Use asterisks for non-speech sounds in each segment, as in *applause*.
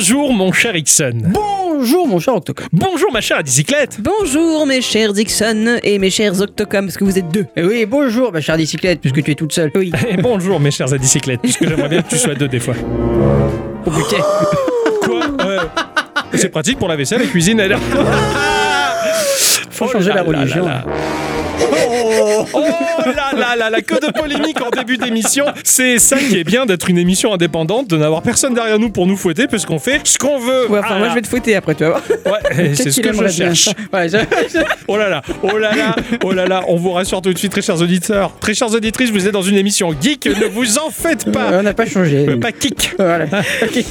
Bonjour mon cher Ixon. Bonjour mon cher Octocom. Bonjour ma chère à bicyclette. Bonjour mes chers Dixon et mes chers Octocom, parce que vous êtes deux. Eh oui, bonjour ma chère bicyclette, puisque tu es toute seule. Oui. Et bonjour mes chers à bicyclette, puisque j'aimerais bien que tu sois deux des fois. Oh putain Quoi Ouais. C'est pratique pour la vaisselle, la cuisine. Elle... Faut changer la religion. Oh, oh là là là là, que de polémique en début d'émission. C'est ça qui est bien d'être une émission indépendante, de n'avoir personne derrière nous pour nous fouetter, parce qu'on fait ce qu'on veut. Ouais, enfin, moi je vais te fouetter après, tu vas voir. Ouais, c'est ce que je cherche. *laughs* Ouais, je- Oh là là, oh là là, oh là là, on vous rassure tout de suite, très chers auditeurs, très chères auditrices, vous êtes dans une émission geek, ne vous en faites pas. on n'a pas changé. Euh, Pas kick. Voilà. Ok.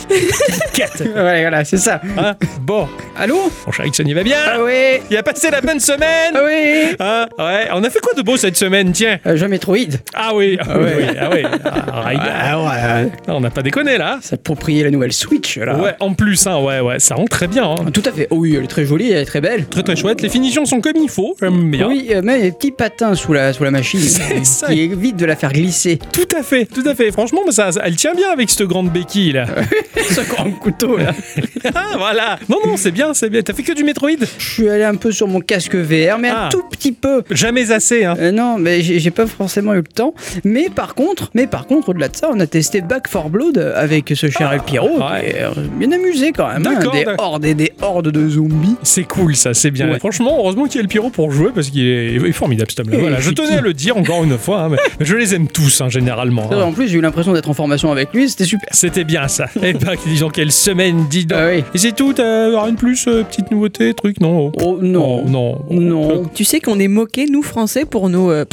Cat. Voilà, voilà, c'est ça. Hein bon, Allô mon cher Ixon, il va bien Ah oui Il a passé la bonne semaine Ah oui Hein Ouais, on a fait quoi de beau cette semaine, tiens euh, Metroid. Ah oui, ah oui, oui, ah oui. Ah. Ah ouais, Ah, on n'a pas déconné là s'approprier la nouvelle Switch là. Ouais, en plus, hein, ouais, ouais, ça rend très bien. Hein. Tout à fait. Oh oui, elle est très jolie, elle est très belle. Très très chouette, les finitions sont comme il faut, j'aime bien. Oui, euh, mais des petits patins sous la, sous la machine *laughs* C'est ça. qui évite de la faire glisser. Tout à fait, tout à fait. Franchement, ça, ça- elle tient bien avec cette grande béquille là. *laughs* Ce grand couteau là. *laughs* ah, voilà. Non, non, c'est bien, c'est bien. T'as fait que du Metroid? Je suis allé un peu sur mon casque VR, mais Ah. un tout petit peu. Jamais assez, hein. Euh, non, mais j'ai pas forcément eu le temps. Mais par contre, mais par contre, au-delà de ça, on a testé Back 4 Blood avec ce cher El ouais. qui est, euh, bien amusé quand même. hein, D'accord, des d'accord. hordes et des hordes de zombies. C'est cool ça, c'est bien. Ouais. Franchement, heureusement qu'il y a le Pyro pour jouer parce qu'il est, il est formidable cet homme-là. Et Voilà, je tenais à le dire encore une fois, hein, mais je les aime tous hein, généralement. hein. En plus, j'ai eu l'impression d'être en formation avec lui, c'était super. C'était bien ça. Et bah, disons quelle semaine, dis donc. Ah oui. Et c'est tout, t'as rien de plus, euh, petite nouveauté, truc, non? Oh non. Oh, non. Non. Tu sais qu'on est moqué, nous Français, pour nos. Euh,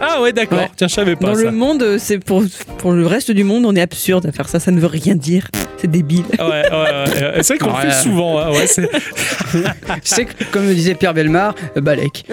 Ah ouais, d'accord. Ouais. Tiens, je savais pas dans ça. le monde, euh, c'est pour, pour le reste du monde, on est absurde à faire ça, ça ne veut rien dire. C'est débile. Ouais, ouais, ouais. C'est vrai qu'on le fait souvent. hein, ouais, c'est- *laughs* C'est que, comme le disait Pierre Belmar, euh, Balek.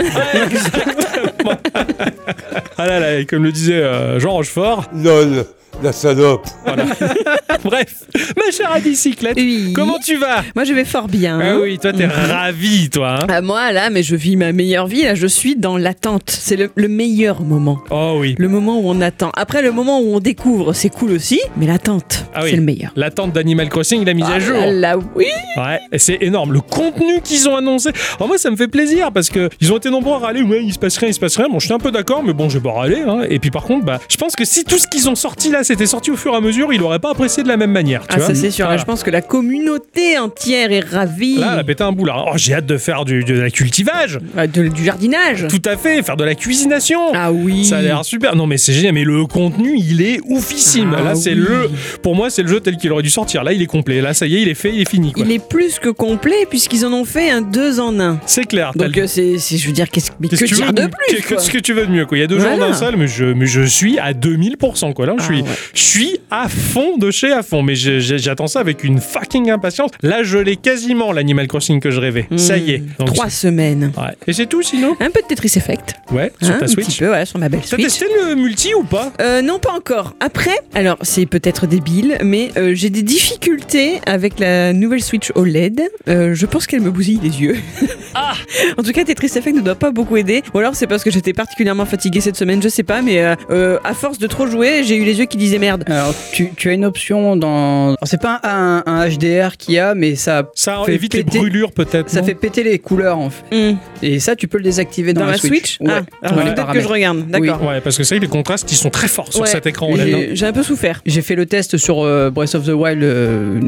Ah là là, et comme le disait euh, Jean Rochefort. LOL, la salope. *laughs* Bref, ma chère à bicyclette, Oui. comment tu vas? Moi je vais fort bien. Ah oui, toi t'es ravi, toi. hein Ah, moi là, mais je vis ma meilleure vie, là je suis dans l'attente. C'est le, le meilleur moment. oh oui. Le moment où on attend. Après, le moment où on découvre, c'est cool aussi, mais l'attente, Ah oui. c'est le meilleur. L'attente d'Animal Crossing, la mise à Ah jour. là là, oui. Ouais, c'est énorme. Le contenu qu'ils ont annoncé. Alors moi, ça me fait plaisir parce que ils ont été nombreux à râler. Ouais, il se passe rien, il se passe rien. Bon, je suis un peu d'accord, mais bon, je vais pas râler. Hein. Et puis par contre, bah, je pense que si tout ce qu'ils ont sorti là, c'était sorti au fur et à mesure, ils l'auraient pas apprécié de la même manière. Tu Ah, vois ça c'est sûr. Là, je pense que la communauté entière est ravie. Là, elle a pété un bout là. Oh, j'ai hâte de faire du, de la cultivage. Ah, de- du jardinage. Tout à fait, faire de la cuisination. Ah oui. Ça a l'air super. Non, mais c'est génial. Mais le contenu, il est oufissime. Ah là, c'est le. Pour moi, c'est le jeu tel qu'il aurait dû sortir. Là, il est complet. Là, ça y est, il est fait, il est fini. quoi. Il est plus que complet puisqu'ils en ont fait un deux en un. C'est clair. Donc euh, c'est, je veux dire, qu'est-ce que que tu veux de plus qu'est- quoi. Qu'est-ce que tu veux de mieux quoi Il y a deux jours Voilà. d'un seul, mais je, mais je suis à 2000%. Quoi. Là, je Ah suis, ouais. Je suis à fond de chez à fond. Mais j'attends ça avec une fucking impatience. Là, je l'ai quasiment, l'Animal Crossing que je rêvais. Ça y est. Hmm. Donc, Trois semaines. Ouais. Et c'est tout sinon Un peu de Tetris Effect. Ouais, sur hein, ta un Switch. petit peu, ouais, sur ma belle T'as Switch. testé le multi ou pas? Euh, non, pas encore. Après, alors c'est peut-être débile, mais euh, j'ai des difficultés avec la nouvelle Switch OLED. Euh, je pense qu'elle me bousille les yeux. *laughs* Ah En tout cas, Tetris Effect ne doit pas beaucoup aider. Ou alors c'est parce que j'étais particulièrement fatiguée cette semaine, je sais pas, mais euh, euh, à force de trop jouer, j'ai eu les yeux qui disaient merde. Alors, tu, tu as une option dans. Alors, c'est pas un, un HDR qu'il y a, mais ça, Ça Fait évite les péter- brûlures peut-être. ça fait péter les couleurs en fait. Hmm. Et ça, tu peux le désactiver dans, Dans, la Switch, Ouais. Ah, les peut-être que je regarde, d'accord. Ouais, parce que c'est vrai que les contrastes ils sont très forts sur Ouais. cet écran j'ai- un peu souffert. J'ai fait le test sur euh, Breath of the Wild euh,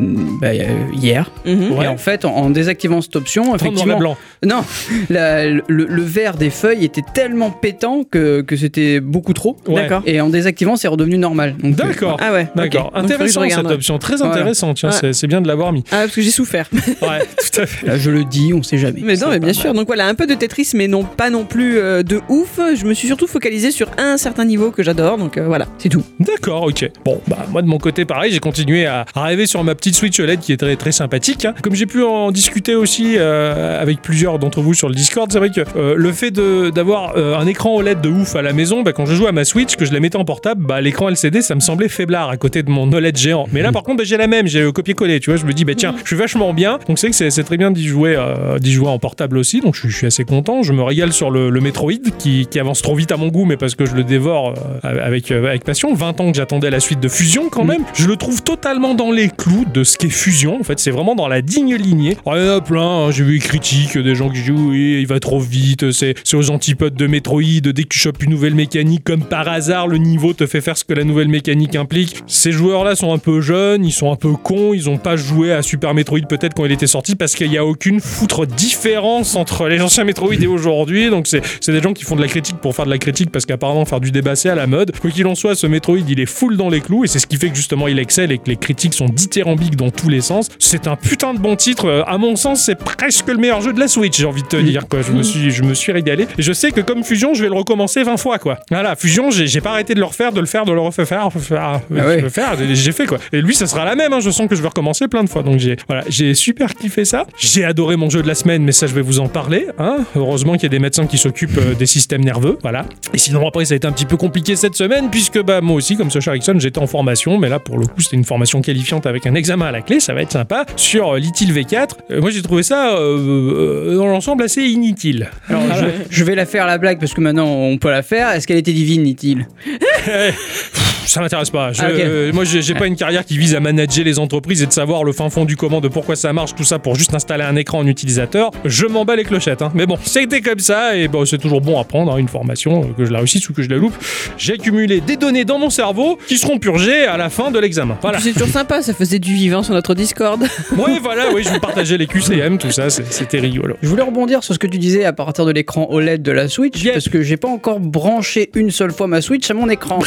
bah, euh, hier. Mhm. Ouais. Et en fait, en, en désactivant cette option, effectivement, blanc. non, la- le, le vert des feuilles était tellement pétant que, que c'était beaucoup trop. Ouais. D'accord. Et en désactivant, c'est redevenu normal. Donc, euh, D'accord. Ah ouais. D'accord. ok. Donc, faudrait que je Intéressant cette option. Très Voilà. intéressant. Tiens, Ouais. c'est- c'est bien de l'avoir mis. Ah, parce que j'ai souffert. Ouais, *laughs* tout à fait. là, je le dis, on sait jamais. Mais non, mais bien sûr. mal. Donc voilà, un peu de Tetris, mais non pas non plus euh, de ouf. Je me suis surtout focalisé sur un certain niveau que j'adore. Donc euh, voilà, c'est tout. D'accord, ok. Bon, bah moi de mon côté, pareil, j'ai continué à, à rêver sur ma petite Switch OLED qui est très très sympathique. hein. Comme j'ai pu en discuter aussi euh, avec plusieurs d'entre vous sur le Discord, c'est vrai que euh, le fait de- d'avoir euh, un écran OLED de ouf à la maison, bah, quand je joue à ma Switch, que je la mettais en portable, bah, l'écran LCD, ça me semblait faiblard à côté de mon OLED géant. Mais là, par contre, bah, j'ai la même, j'ai le copier-coller, tu vois. Je me dis, bah tiens, je suis vachement bien. Donc c'est que c'est- très bien d'y jouer, euh, d'y jouer en portable aussi. Donc je, suis- je suis assez content. Je me régale sur le, le Metroid qui, qui avance trop vite à mon goût, mais parce que je le dévore euh, avec, euh, avec passion. 20 ans que j'attendais la suite de Fusion quand même. Je le trouve totalement dans les clous de ce qu'est Fusion. En fait, c'est vraiment dans la digne lignée. Il y en a plein, j'ai vu les critiques, des gens qui disent oui, il va trop vite, c'est aux antipodes de Metroid, dès que tu chopes une nouvelle mécanique, comme par hasard, le niveau te fait faire ce que la nouvelle mécanique implique. Ces joueurs-là sont un peu jeunes, ils sont un peu cons, ils ont pas joué à Super Metroid peut-être quand il était sorti, parce qu'il n'y a aucune foutre différence entre les anciens Metroid et aujourd'hui, donc c'est des gens qui font de la critique pour faire de la critique, parce qu'apparemment faire du débat à la mode. Quoi qu'il en soit, ce Metroid, il est full dans les clous, et c'est ce qui fait que justement il excelle et que les critiques sont dithyrambiques dans tous les sens. C'est un putain de bon titre, Euh, à mon sens, c'est presque le meilleur jeu de la Switch, j'ai envie de te dire, quoi. Je me suis, je me suis régalé. Et je sais que comme Fusion, je vais le recommencer 20 fois, quoi. Voilà, Fusion, j'ai pas arrêté de le refaire, de le faire, de le refaire, faire, Ah ouais. le faire, j'ai fait, quoi. Et lui, ça sera la même, hein. je sens que je vais recommencer plein de fois. Donc j'ai, voilà, j'ai super kiffé ça. J'ai adoré mon jeu de la semaine, mais ça, je vais vous en parler, hein. Heureusement qu'il y a des médecins qui s'occupent euh, des systèmes nerveux, voilà. Et sinon, après, ça a été un petit peu compliqué cette semaine, puisque, bah, moi aussi, comme Sacha Erickson, j'étais en formation, mais là, pour le coup, c'était une formation qualifiante avec un examen à la clé, ça va être sympa, sur euh, l'ITIL V4. Euh, moi, j'ai trouvé ça, euh, dans l'ensemble, assez inutile. Alors, je, je vais la faire la blague parce que maintenant on peut la faire. Est-ce qu'elle était divine, dit-il *laughs* *laughs* Ça m'intéresse pas. Je- Ah, euh, moi, j'ai pas une carrière qui vise à manager les entreprises et de savoir le fin fond du comment, de pourquoi ça marche, tout ça pour juste installer un écran en utilisateur. Je m'en bats les clochettes. hein. Mais bon, c'était comme ça et bon, c'est toujours bon à prendre hein, une formation, euh, que je la réussisse ou que je la loupe. J'ai accumulé des données dans mon cerveau qui seront purgées à la fin de l'examen. Voilà. C'est toujours sympa, ça faisait du vivant sur notre Discord. *laughs* oui, voilà, oui, je vous partageais les QCM, tout ça, c'était rigolo. Je voulais rebondir sur ce que tu disais à partir de l'écran OLED de la Switch Yep. parce que j'ai pas encore branché une seule fois ma Switch à mon écran.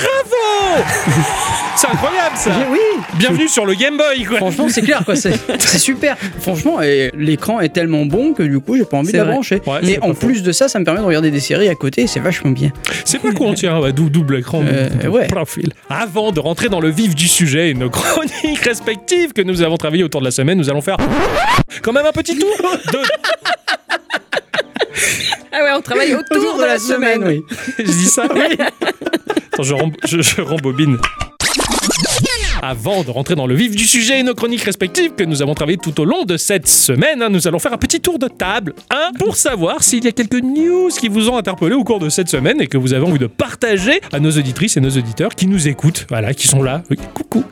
*laughs* C'est incroyable ça Oui, Bienvenue sur le Game Boy, quoi Franchement, c'est clair, quoi. C'est *laughs* c'est super. Franchement, et l'écran est tellement bon que du coup, j'ai pas envie de la vrai. brancher. Ouais, c'est et pas en faux. plus de ça, ça me permet de regarder des séries à côté. et C'est vachement bien. C'est pas con, tiens, ouais, dou- double écran, Euh, double ouais. profil. Avant de rentrer dans le vif du sujet et nos chroniques respectives que nous avons travaillées autour de la semaine, nous allons faire quand même un petit tour de... Ah ouais, on travaille autour, de, la, semaine. oui. *laughs* Je dis ça Attends, je, je- je rembobine. Avant de rentrer dans le vif du sujet et nos chroniques respectives que nous avons travaillées tout au long de cette semaine, hein, nous allons faire un petit tour de table hein, pour savoir s'il y a quelques news qui vous ont interpellé au cours de cette semaine et que vous avez envie de partager à nos auditrices et nos auditeurs qui nous écoutent, voilà, qui sont là. Oui, coucou.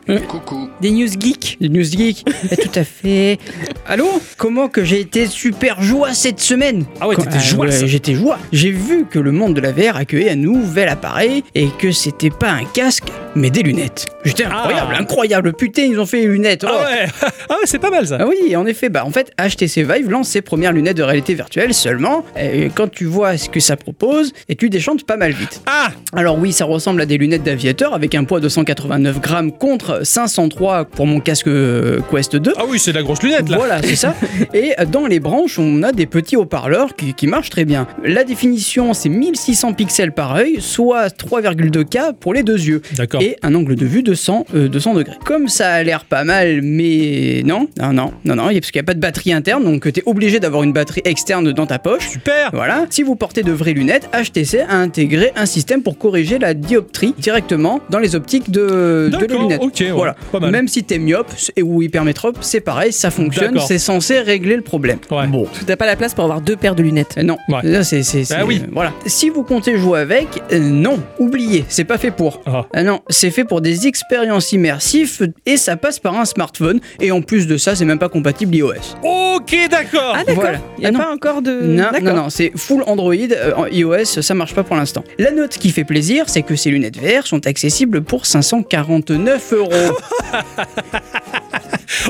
Des news geeks. Les News Geek. *laughs* Eh, tout à fait. Allô Comment que j'ai été super joie cette semaine? Ah ouais, t'étais joie, ça. J'étais joie. J'ai vu que le monde de la VR accueillait un nouvel appareil et que c'était pas un casque, mais des lunettes. J'étais incroyable, Ah. incroyable. Putain, ils ont fait les lunettes. Ah Oh. ouais, *laughs* ah ouais c'est pas mal ça. Ah oui, en effet, bah en fait, HTC Vive lance ses premières lunettes de réalité virtuelle seulement. Et quand tu vois ce que ça propose, et tu déchantes pas mal vite. Ah Alors oui, ça ressemble à des lunettes d'aviateur avec un poids de 189 grammes contre 503 pour mon casque euh, Quest 2. Ah oui, c'est de la grosse lunette là. Voilà, c'est ça. *laughs* Et dans les branches, on a des petits haut-parleurs qui, qui marchent très bien. La définition, c'est 1600 pixels par œil, soit 3,2K pour les deux yeux. D'accord. Et un angle de vue de 100, euh, de 100 degrés. Comme ça a l'air pas mal, mais non, non, non, non, non, parce qu'il n'y a pas de batterie interne, donc tu es obligé d'avoir une batterie externe dans ta poche. Super. Voilà. Si vous portez de vraies lunettes, HTC a intégré un système pour corriger la dioptrie directement dans les optiques de, de la D'accord, lunette. ok, ouais, voilà. pas mal. Même si t'es myope et ou hypermétrope, c'est pareil, ça fonctionne, c'est censé régler le problème. Ouais. Bon. T'as pas la place pour avoir deux paires de lunettes. Euh, Non, Ouais. Là, c'est, c'est, c'est- Ah oui. euh, voilà. Si vous comptez jouer avec, euh, non, oubliez, c'est pas fait pour. Ah. Ah non, c'est fait pour des expériences immersives et ça passe par un smartphone. Et en plus de ça, c'est même pas compatible iOS. Ok, d'accord. Ah d'accord. Voilà. Il y a Ah non. pas encore de. Non, D'accord. non, non, c'est full Android. euh, en iOS, ça marche pas pour l'instant. La note qui fait plaisir, c'est que ces lunettes VR sont accessibles pour 549 euros. *laughs*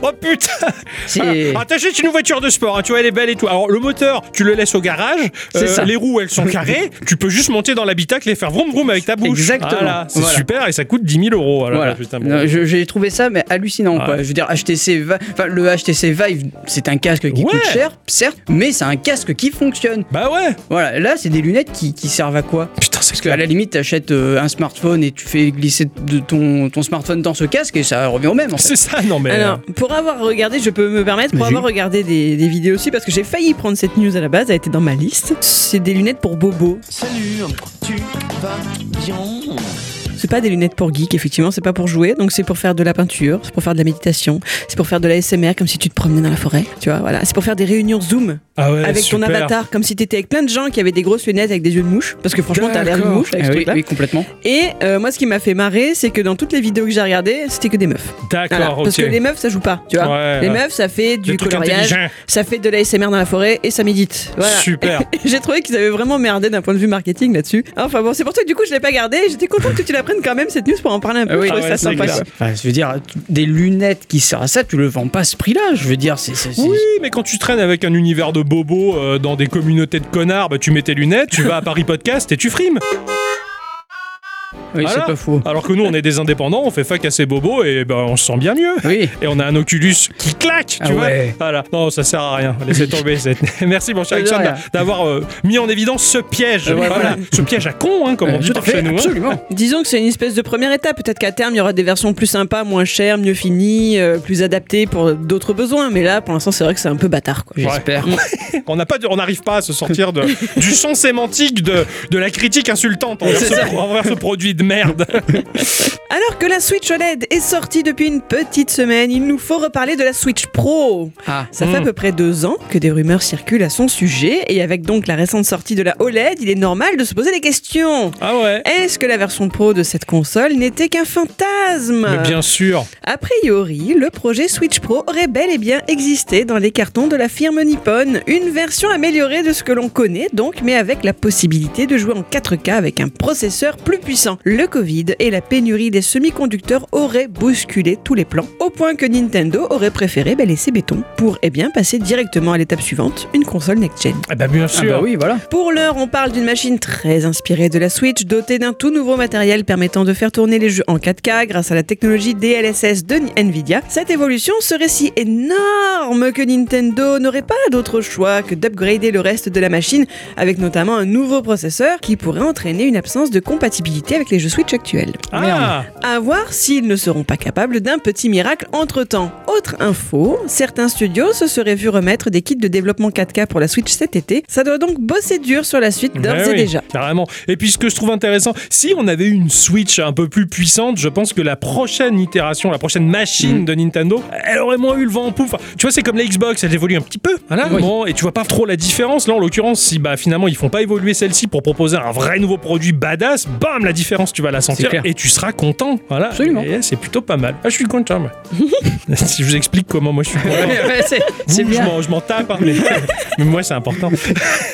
Oh putain C'est. Ah, t'achètes une voiture de sport, hein, tu vois, elle est belle et tout. Alors, le moteur, tu le laisses au garage. Euh, C'est ça. Les roues, elles sont *laughs* carrées. tu peux juste monter dans l'habitacle et faire vroom vroom avec ta bouche. Exactement. Voilà, c'est Voilà. super et ça coûte 10 000 euros. Alors, Voilà. putain, bon. Non, je- J'ai trouvé ça mais hallucinant Ouais. quoi. Je veux dire HTC, le HTC Vive, c'est un casque qui Ouais. coûte cher, certes, mais c'est un casque qui fonctionne. Bah ouais Voilà, là c'est des lunettes qui, qui servent à quoi? Putain, c'est Parce qu'à la limite, t'achètes euh, un smartphone et tu fais glisser de ton, ton smartphone dans ce casque et ça revient au même. En fait. C'est ça, non mais. Alors, pour avoir regardé, je peux me permettre, pour avoir regardé des, des vidéos aussi, parce que j'ai failli prendre cette news à la base, elle était dans ma liste. C'est des lunettes pour Bobo. Salut, tu vas bien? C'est pas des lunettes pour geek, effectivement, c'est pas pour jouer, donc c'est pour faire de la peinture, c'est pour faire de la méditation, c'est pour faire de la SMR comme si tu te promenais dans la forêt, tu vois, voilà. C'est pour faire des réunions Zoom Ah ouais, avec ton avatar, comme si t'étais avec plein de gens qui avaient des grosses lunettes avec des yeux de mouche, parce que franchement, t'as l'air D'accord. mouche avec Ah ce oui, truc-là. oui, complètement. Et euh, moi, ce qui m'a fait marrer, c'est que dans toutes les vidéos que j'ai regardées, c'était que des meufs. Voilà. D'accord, Parce que les meufs, ça joue pas, tu vois. Ouais, les ouais. meufs, ça fait du coloriage, ça fait de la SMR dans la forêt et ça médite. Voilà. Super. *laughs* J'ai trouvé qu'ils avaient vraiment merdé d'un point de vue marketing là-dessus. Enfin bon, c'est pour ça que du coup je l'ai pas gardé. J'étais contente que tu la quand même cette news pour en parler un peu. Oui. je Ah ouais, ça c'est sympa. Enfin, je veux dire, des lunettes qui servent à ça, tu le vends pas à ce prix-là. Je veux dire, c'est- Oui, mais quand tu traînes avec un univers de bobos euh, dans des communautés de connards, bah, tu mets tes lunettes, tu vas à Paris Podcast et tu frimes. Oui, Voilà. c'est pas faux. Alors que nous, on est des indépendants, on fait fac à ces bobos et ben, on se sent bien mieux. Oui. Et on a un Oculus qui claque, tu Ah vois. ouais. Voilà. Non, ça sert à rien. Laissez tomber. cette- *laughs* *laughs* Merci, mon cher rien. d'avoir euh, mis en évidence ce piège. Euh, voilà. Ce piège à con, hein, comme on Euh, dit tout à par chez nous. hein. absolument. *laughs* Disons que c'est une espèce de première étape. Peut-être qu'à terme il y aura des versions plus sympas, moins chères, mieux finies, euh, plus adaptées pour d'autres besoins. Mais là, pour l'instant, c'est vrai que c'est un peu bâtard. Quoi. J'espère. On n'a pas, de- on n'arrive pas à se sortir de, du champ sémantique de, de la critique insultante envers ce, ça. envers ce produit de merde. *laughs* Alors que la Switch OLED est sortie depuis une petite semaine, il nous faut reparler de la Switch Pro. Ah. Ça fait à Mm. peu près deux ans que des rumeurs circulent à son sujet, et avec donc la récente sortie de la OLED, il est normal de se poser des questions. Ah ouais. Est-ce que la version Pro de cette console n'était qu'un fantasme? Mais bien sûr. A priori, le projet Switch Pro aurait bel et bien existé dans les cartons de la firme Nippon. Une version améliorée de ce que l'on connaît donc, mais avec la possibilité de jouer en 4K avec un processeur plus puissant. Le Covid et la pénurie des semi-conducteurs auraient bousculé tous les plans, au point que Nintendo aurait préféré ben, laisser béton pour eh bien passer directement à l'étape suivante, une console next-gen. Ah bah bien Ah sûr. bah oui, voilà. Pour l'heure, on parle d'une machine très inspirée de la Switch, dotée d'un tout nouveau matériel permettant de faire tourner les jeux en 4K grâce à la technologie DLSS de Nvidia. Cette évolution serait si énorme que Nintendo n'aurait pas d'autre choix que d'upgrader le reste de la machine avec notamment un nouveau processeur qui pourrait entraîner une absence de compatibilité avec les jeux Switch actuels. Ah, À voir s'ils ne seront pas capables d'un petit miracle entre-temps. Autre info, certains studios se seraient vus remettre des kits de développement 4K pour la Switch cet été. Ça doit donc bosser dur sur la suite d'ores et oui, déjà. Carrément. Et puis ce que je trouve intéressant, si on avait eu une Switch un peu plus puissante, je pense que la prochaine itération, la prochaine machine Mm. de Nintendo, elle aurait moins eu le vent en poupe. Enfin, tu vois, c'est comme la Xbox, elle évolue un petit peu. Voilà. Oui. Bon, et tu vois pas trop la différence. Là, en l'occurrence, si bah finalement ils font pas évoluer celle-ci pour proposer un vrai nouveau produit badass, bam, la différence, tu vas la sentir et tu seras content. Voilà. Absolument. Et c'est plutôt pas mal. Ah, je suis content. moi. *laughs* si je vous explique comment moi je suis content. C'est bien. Je m'en tape, hein, mais, *laughs* mais moi c'est important.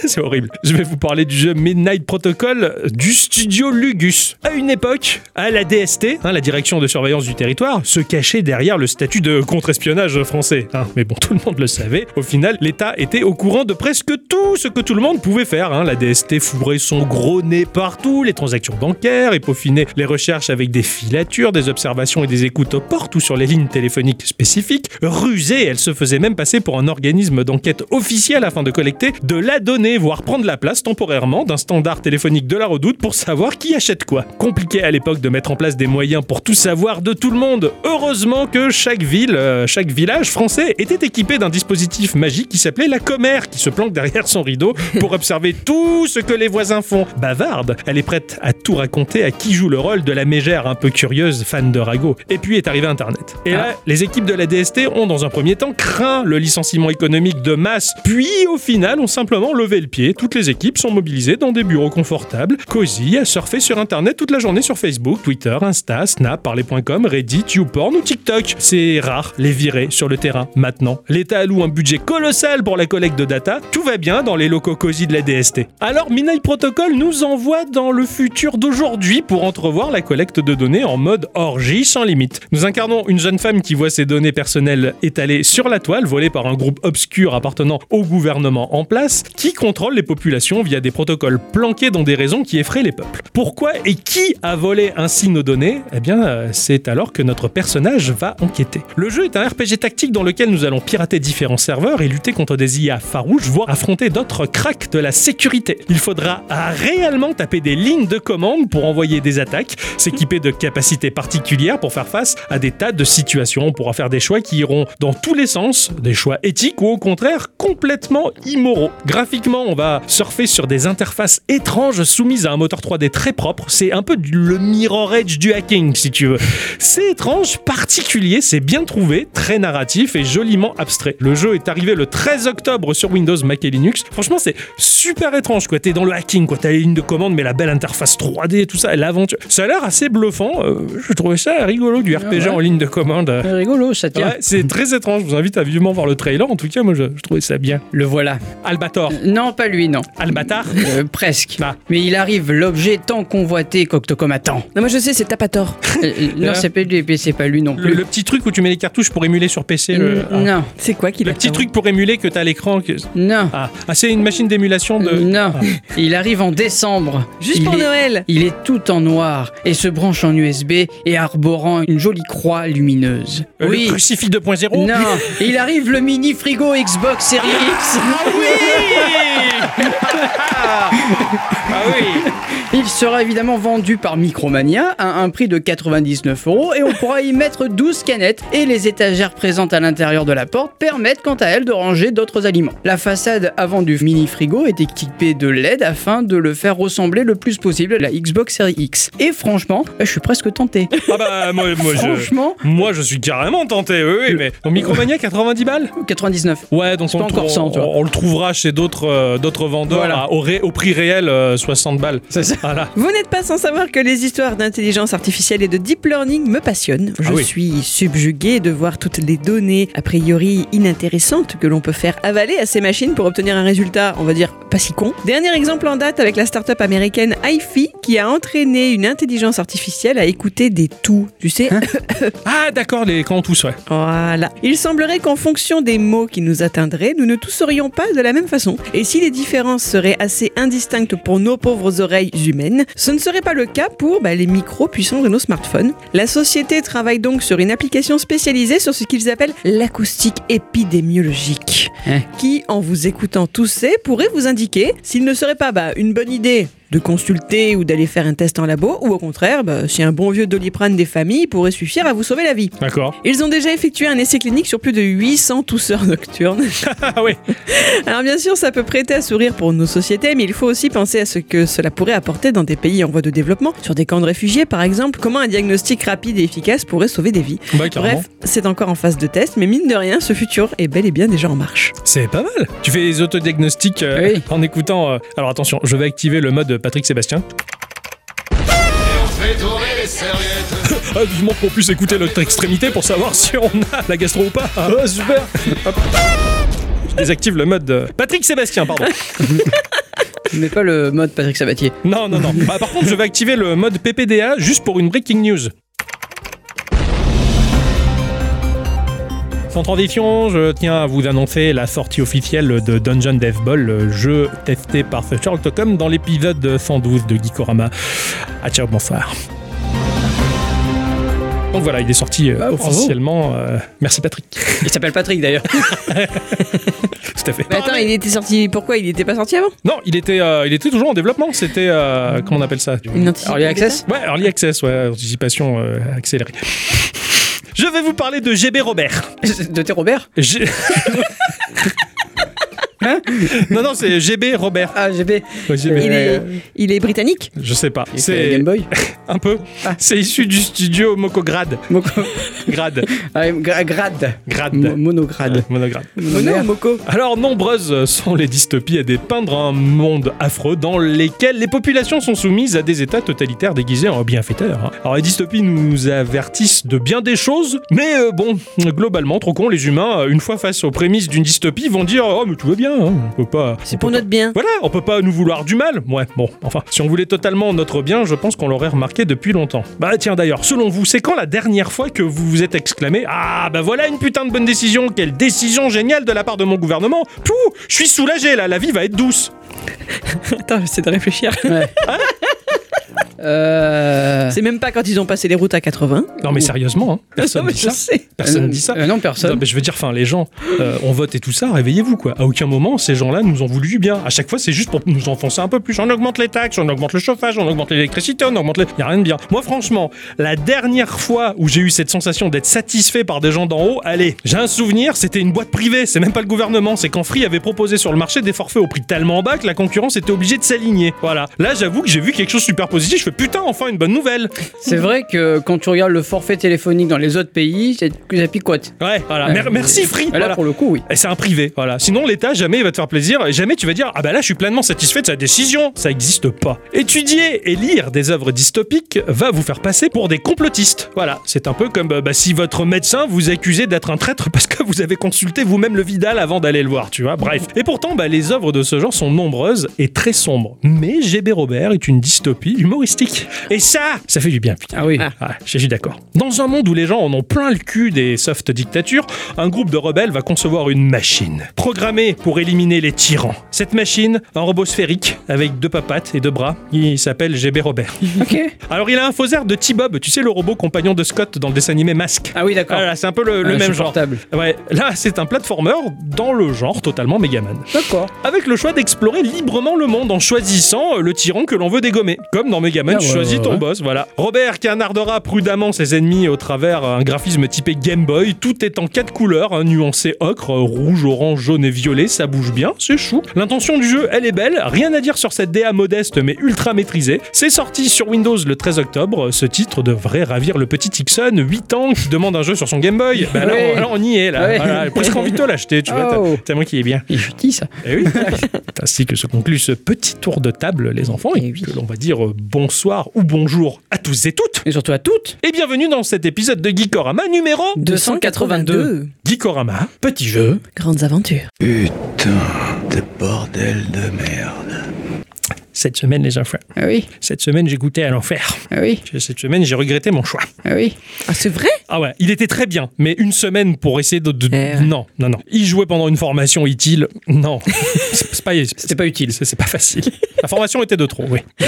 c'est horrible. Je vais vous parler du jeu Midnight Protocol du studio Lugus. À une époque, à la DST, hein, la direction de surveillance du territoire, se cachait derrière le statut de contre-espionnage français. hein. Mais bon, tout le monde le savait. Au final, l'État était au courant de presque tout ce que tout le monde pouvait faire. hein. La DST fourrait son gros nez partout, les transactions bancaires, et peaufinait les recherches avec des filatures, des observations et des écoutes aux portes ou sur les lignes téléphoniques spécifiques. Rusée, elle se faisait même passer pour un organisme d'enquête officiel afin de collecter de la donnée, voire prendre la place temporairement d'un standard téléphonique de la redoute pour savoir qui achète quoi. Compliqué à l'époque de mettre en place des moyens pour tout savoir de tout le monde. Heureusement que chaque ville, euh, chaque village français était équipé d'un dispositif magique qui s'appelait la commère, qui se planque derrière son rideau pour observer tout ce que les voisins font. Bavarde, elle est prête à tout raconter qui joue le rôle de la mégère un peu curieuse, fan de ragot. Et puis est arrivé Internet. Et là, les équipes de la DST ont dans un premier temps craint le licenciement économique de masse, puis au final ont simplement levé le pied. Toutes les équipes sont mobilisées dans des bureaux confortables, cosy, à surfer sur Internet toute la journée sur Facebook, Twitter, Insta, Snap, Parler.com, Reddit, YouPorn ou TikTok. C'est rare les virer sur le terrain maintenant. L'État alloue un budget colossal pour la collecte de data. Tout va bien dans les locaux cosy de la DST. Alors Midnight Protocol nous envoie dans le futur d'aujourd'hui pour entrevoir la collecte de données en mode orgie sans limite. Nous incarnons une jeune femme qui voit ses données personnelles étalées sur la toile, volées par un groupe obscur appartenant au gouvernement en place, qui contrôle les populations via des protocoles planqués dans des raisons qui effraient les peuples. Pourquoi et qui a volé ainsi nos données? Eh bien, euh, c'est alors que notre personnage va enquêter. Le jeu est un RPG tactique dans lequel nous allons pirater différents serveurs et lutter contre des IA farouches, voire affronter d'autres cracks de la sécurité. Il faudra réellement taper des lignes de commande pour envoyer des attaques, s'équiper de capacités particulières pour faire face à des tas de situations. On pourra faire des choix qui iront dans tous les sens, des choix éthiques ou au contraire complètement immoraux. Graphiquement, on va surfer sur des interfaces étranges soumises à un moteur 3D très propre. C'est un peu le mirror edge du hacking, si tu veux. C'est étrange, particulier, c'est bien trouvé, très narratif et joliment abstrait. Le jeu est arrivé le 13 octobre sur Windows, Mac et Linux. Franchement, c'est super étrange, quoi. T'es dans le hacking, quoi. T'as les lignes de commande, mais la belle interface 3D, tout ça, l'aventure. Ça a l'air assez bluffant. euh, je trouvais ça rigolo, du RPG ouais. en ligne de commande. C'est rigolo, ça tient. Ouais, c'est très étrange. Je vous invite à vivement voir le trailer. En tout cas, moi, je, je trouvais ça bien. Le voilà. Albator. Non, pas lui, non. Albatar. Euh, presque. Ah. Mais il arrive, l'objet tant convoité qu'Octocom attend. Non, moi je sais, c'est Tapator. Euh, euh, *laughs* non, c'est pas lui, c'est pas lui non Le, plus. le petit truc où tu mets les cartouches pour émuler sur PC. Le, ah. Non, C'est quoi qu'il Le a petit truc pour émuler que t'as à l'écran. que- non, Ah, Ah, c'est une machine d'émulation de. non. Ah. Il arrive en décembre. Juste Il pour est- Noël. Il est tout en noir et se branche en USB et arborant une jolie croix lumineuse. Euh, oui. Le crucifix 2.0 Non, il arrive le mini frigo Xbox Series X. Ah oui Ah oui Il sera évidemment vendu par Micromania à un prix de 99 euros et on pourra y mettre 12 canettes et les étagères présentes à l'intérieur de la porte permettent quant à elles de ranger d'autres aliments. La façade avant du mini frigo est équipée de LED afin de le faire ressembler le plus possible à la Xbox Series X. Et franchement, je suis presque tenté. Ah bah, moi, moi, je. Franchement, Moi, je suis carrément tenté, oui, oui, mais. Micromania, 90 balles? 99. Ouais, donc on, pas encore trou- 100, tu vois. on, on le trouvera chez d'autres euh, d'autres vendeurs Voilà. à- au, au prix réel, euh, 60 balles. C'est ça. Voilà. Vous n'êtes pas sans savoir que les histoires d'intelligence artificielle et de deep learning me passionnent. Je Ah oui. suis subjugué de voir toutes les données a priori inintéressantes que l'on peut faire avaler à ces machines pour obtenir un résultat, on va dire, pas si con. Dernier exemple en date avec la start-up américaine HiFi qui a entraîné une intelligence artificielle à écouter des tout. Tu sais, *laughs* Ah, d'accord, les camps tous, ouais. Voilà. Il semblerait qu'en fonction des mots qui nous atteindraient, nous ne tous serions pas de la même façon. Et si les différences seraient assez indistinctes pour nos pauvres oreilles humaines, ce ne serait pas le cas pour bah, les micros puissants de nos smartphones. La société travaille donc sur une application spécialisée sur ce qu'ils appellent l'acoustique épidémiologique, Hein. qui, en vous écoutant tousser, pourrait vous indiquer s'il ne serait pas bah, une bonne idée de consulter ou d'aller faire un test en labo, ou au contraire, bah, si un bon vieux doliprane des familles pourrait suffire à vous sauver la vie. D'accord. Ils ont déjà effectué un essai clinique sur plus de 800 tousseurs nocturnes. *laughs* Ah oui. Alors bien sûr, ça peut prêter à sourire pour nos sociétés, mais il faut aussi penser à ce que cela pourrait apporter dans des pays en voie de développement, sur des camps de réfugiés par exemple, comment un diagnostic rapide et efficace pourrait sauver des vies? Bah. Bref, c'est encore en phase de test, mais mine de rien, ce futur est bel et bien déjà en marche. C'est pas mal. Tu fais les autodiagnostics euh, Oui. en écoutant. euh, Alors attention, je vais activer le mode Patrick Sébastien. Ah, vivement qu'on puisse écouter l'autre extrémité pour savoir si on a la gastro ou pas. Ah, super. Hop. Je désactive le mode euh, Patrick Sébastien, pardon. Mais pas le mode Patrick Sabatier. Non, non, non. Bah, par contre, je vais activer le mode PPDA juste pour une breaking news. Sans transition, je tiens à vous annoncer la sortie officielle de Dungeon Death Ball, le jeu testé par Charlton dans l'épisode 112 de Geekorama. Ah ciao, bonsoir. Donc voilà, il est sorti euh, officiellement. euh, merci Patrick. Il s'appelle Patrick d'ailleurs. *laughs* Tout à fait. Mais attends, il était sorti. Pourquoi il n'était pas sorti avant? Non, il était, euh, il était toujours en développement. C'était euh, comment on appelle ça? Une anticipation Early Access? Ouais, Early Access, ouais, anticipation euh, accélérée. Je vais vous parler de GB Robert. De tes Robert? G- *laughs* Hein non, non, c'est GB Robert. Ah, GB. Ouais, GB. il, est, il est britannique Je sais pas. La Game C'est Boy *laughs* un peu. Ah. C'est issu du studio Mokograd. Moko. Grad. *laughs* Ah, gra-. Grad. Mo- monograde. Monograde. Mono ou Moko Alors, nombreuses sont les dystopies à dépeindre un monde affreux dans lesquels les populations sont soumises à des états totalitaires déguisés en bienfaiteurs. hein. Alors, les dystopies nous avertissent de bien des choses, mais euh, bon, globalement, trop con, les humains, une fois face aux prémices d'une dystopie, vont dire Oh, mais tout va bien, hein, on peut pas. C'est pour notre bien. voilà, on peut pas nous vouloir du mal. Ouais, bon, enfin, si on voulait totalement notre bien, je pense qu'on l'aurait remarqué depuis longtemps. Bah tiens d'ailleurs, selon vous, c'est quand la dernière fois que vous vous êtes exclamé Ah bah voilà une putain de bonne décision, quelle décision géniale de la part de mon gouvernement Pouh, je suis soulagé là, la vie va être douce. *laughs* Attends, j'essaie de réfléchir. Ouais. Euh... C'est même pas quand ils ont passé les routes à 80. Non mais sérieusement, hein, personne mais dit euh, dit ça. euh, non, personne. Non, mais je veux dire, enfin, les gens, euh, on vote et tout ça, réveillez-vous quoi. À aucun moment, ces gens-là nous ont voulu du bien. À chaque fois, c'est juste pour nous enfoncer un peu plus. On augmente les taxes, on augmente le chauffage, on augmente l'électricité, on augmente les. Y a rien de bien. Moi, franchement, la dernière fois où j'ai eu cette sensation d'être satisfait par des gens d'en haut, allez, j'ai un souvenir, c'était une boîte privée, c'est même pas le gouvernement, c'est quand Free avait proposé sur le marché des forfaits au prix tellement bas que la concurrence était obligée de s'aligner. Voilà. Là, j'avoue que j'ai vu quelque chose de super positif. Je putain, enfin une bonne nouvelle. C'est vrai que quand tu regardes le forfait téléphonique dans les autres pays, c'est ça picote. Ouais, voilà. Ouais, Mer- mais- merci Free. Là, Voilà. pour le coup, oui. Et c'est un privé, voilà. Sinon, l'État, jamais il va te faire plaisir, et jamais tu vas dire Ah bah là, je suis pleinement satisfait de sa décision. Ça n'existe pas. Étudier et lire des œuvres dystopiques va vous faire passer pour des complotistes. Voilà, c'est un peu comme euh, bah, si votre médecin vous accusait d'être un traître *laughs* parce que vous avez consulté vous-même le Vidal avant d'aller le voir, tu vois. Bref. Et pourtant, bah, les œuvres de ce genre sont nombreuses et très sombres. Mais GB Robert est une dystopie humoristique. Et ça, ça fait du bien, putain. Ah oui. Ah, je suis d'accord. Dans un monde où les gens en ont plein le cul des soft dictatures, un groupe de rebelles va concevoir une machine, programmée pour éliminer les tyrans. Cette machine, un robot sphérique avec deux papates et deux bras, il s'appelle GB Robert. *laughs* Ok. Alors il a un faux air de T-Bob, tu sais le robot compagnon de Scott dans le dessin animé Mask. Ah oui, d'accord. Voilà, c'est un peu le, le Ah, même genre. Ouais, là c'est un platformer dans le genre totalement Megaman. D'accord. Avec le choix d'explorer librement le monde en choisissant euh, le tyran que l'on veut dégommer. Comme dans Megaman, Tu choisis ouais, ton ouais. boss, voilà. Robert qui inardera prudemment ses ennemis au travers un graphisme typé Game Boy, tout est en quatre couleurs, un nuancé ocre, euh, rouge, orange, jaune et violet, ça bouge bien, c'est chou. L'intention du jeu, elle est belle, rien à dire sur cette DA modeste mais ultra maîtrisée. C'est sorti sur Windows le 13 octobre, ce titre devrait ravir le petit Ixon, 8 ans, qui demande un jeu sur son Game Boy. *laughs* Bah là, Ouais. on, y est, là. Ouais. Voilà, j'ai presque envie de te l'acheter, tu vois, Oh. t'as- tellement qu'il est bien. Il est ça? Eh oui. C'est *laughs* ainsi que se conclut ce petit tour de table, les enfants, et Eh oui. que l'on va dire euh, bonsoir ou bonjour à tous et toutes. Et surtout à toutes. Et bienvenue dans cet épisode de Geekorama numéro 282. Geekorama, petit jeu. Grandes aventures. Putain de bordel de merde. Cette semaine, les enfants, Ah oui. cette semaine, j'ai goûté à l'enfer. Ah oui. Cette semaine, j'ai regretté mon choix. Ah oui. Ah, c'est vrai? Ah ouais, il était très bien, mais une semaine pour essayer de... de- Eh ouais. Non, non, non. Il jouait pendant une formation utile. Non, *laughs* c'est pas... C'était pas utile. C'est pas facile. La formation était de trop, oui. *laughs*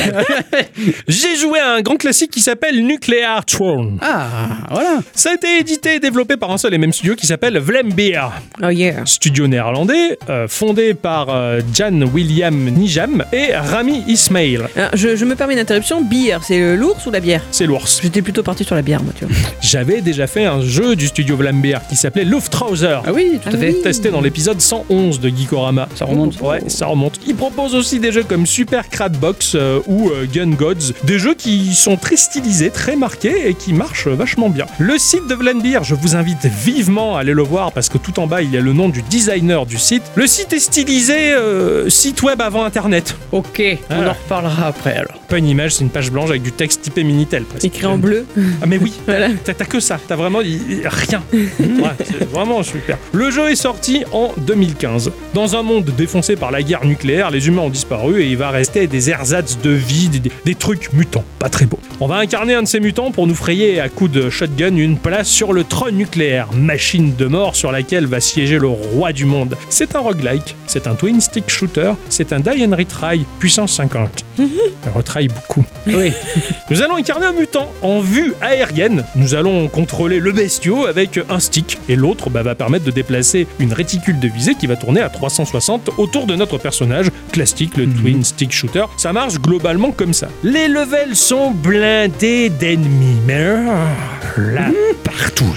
J'ai joué à un grand classique qui s'appelle Nuclear Throne. Ah, voilà. Ça a été édité et développé par un seul et même studio qui s'appelle Vlambeer. Oh yeah. Studio néerlandais, euh, fondé par euh, Jan William Nijam et Rami Ismail. Ah, je, je me permets une interruption. Bière, c'est l'ours ou la bière C'est l'ours. J'étais plutôt parti sur la bière, moi, tu vois. *laughs* J'avais déjà fait un jeu du studio Vlambeer qui s'appelait Luftrauser. Ah oui, tout à Ah fait. oui. Testé dans l'épisode 111 de Geekorama. Ça remonte. Ouais, ça remonte. Il propose aussi des jeux comme Super Cradbox euh, ou euh, Gun Gods. Des jeux qui sont très stylisés, très marqués et qui marchent vachement bien. Le site de Vlambeer, je vous invite vivement à aller le voir parce que tout en bas, il y a le nom du designer du site. Le site est stylisé euh, site web avant Internet. Ok, on Ah. en reparlera après alors. Pas une image, c'est une page blanche avec du texte typé Minitel. presque. Écrit en bleu. Ah mais oui, *laughs* Voilà. t'as t'as que ça, t'as vraiment rien. *laughs* Ouais, c'est vraiment super. Le jeu est sorti en 2015. Dans un monde défoncé par la guerre nucléaire, les humains ont disparu et il va rester des ersatz de vie, des, des trucs mutants, pas très beaux. On va incarner un de ces mutants pour nous frayer à coups de shotgun une place sur le trône nucléaire, machine de mort sur laquelle va siéger le roi du monde. C'est un roguelike, c'est un twin stick shooter, c'est un die and retry puissance 50. Un retry beaucoup. Oui. *laughs* Nous allons incarner un mutant en vue aérienne. Nous allons contrôler le bestiau avec un stick et l'autre bah, va permettre de déplacer une réticule de visée qui va tourner à 360 autour de notre personnage. Classique, le twin stick shooter. Ça marche globalement comme ça. Les levels sont blindés d'ennemis, mais ah, là, partout.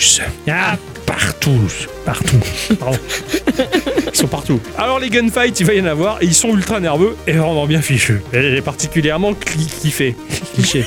Ah, partout. Partout. Pardon. *laughs* Ils sont partout. Alors les gunfights, il va y en avoir ils sont ultra nerveux et vraiment bien fichus. Et particulièrement kiffé. *laughs* Cliché.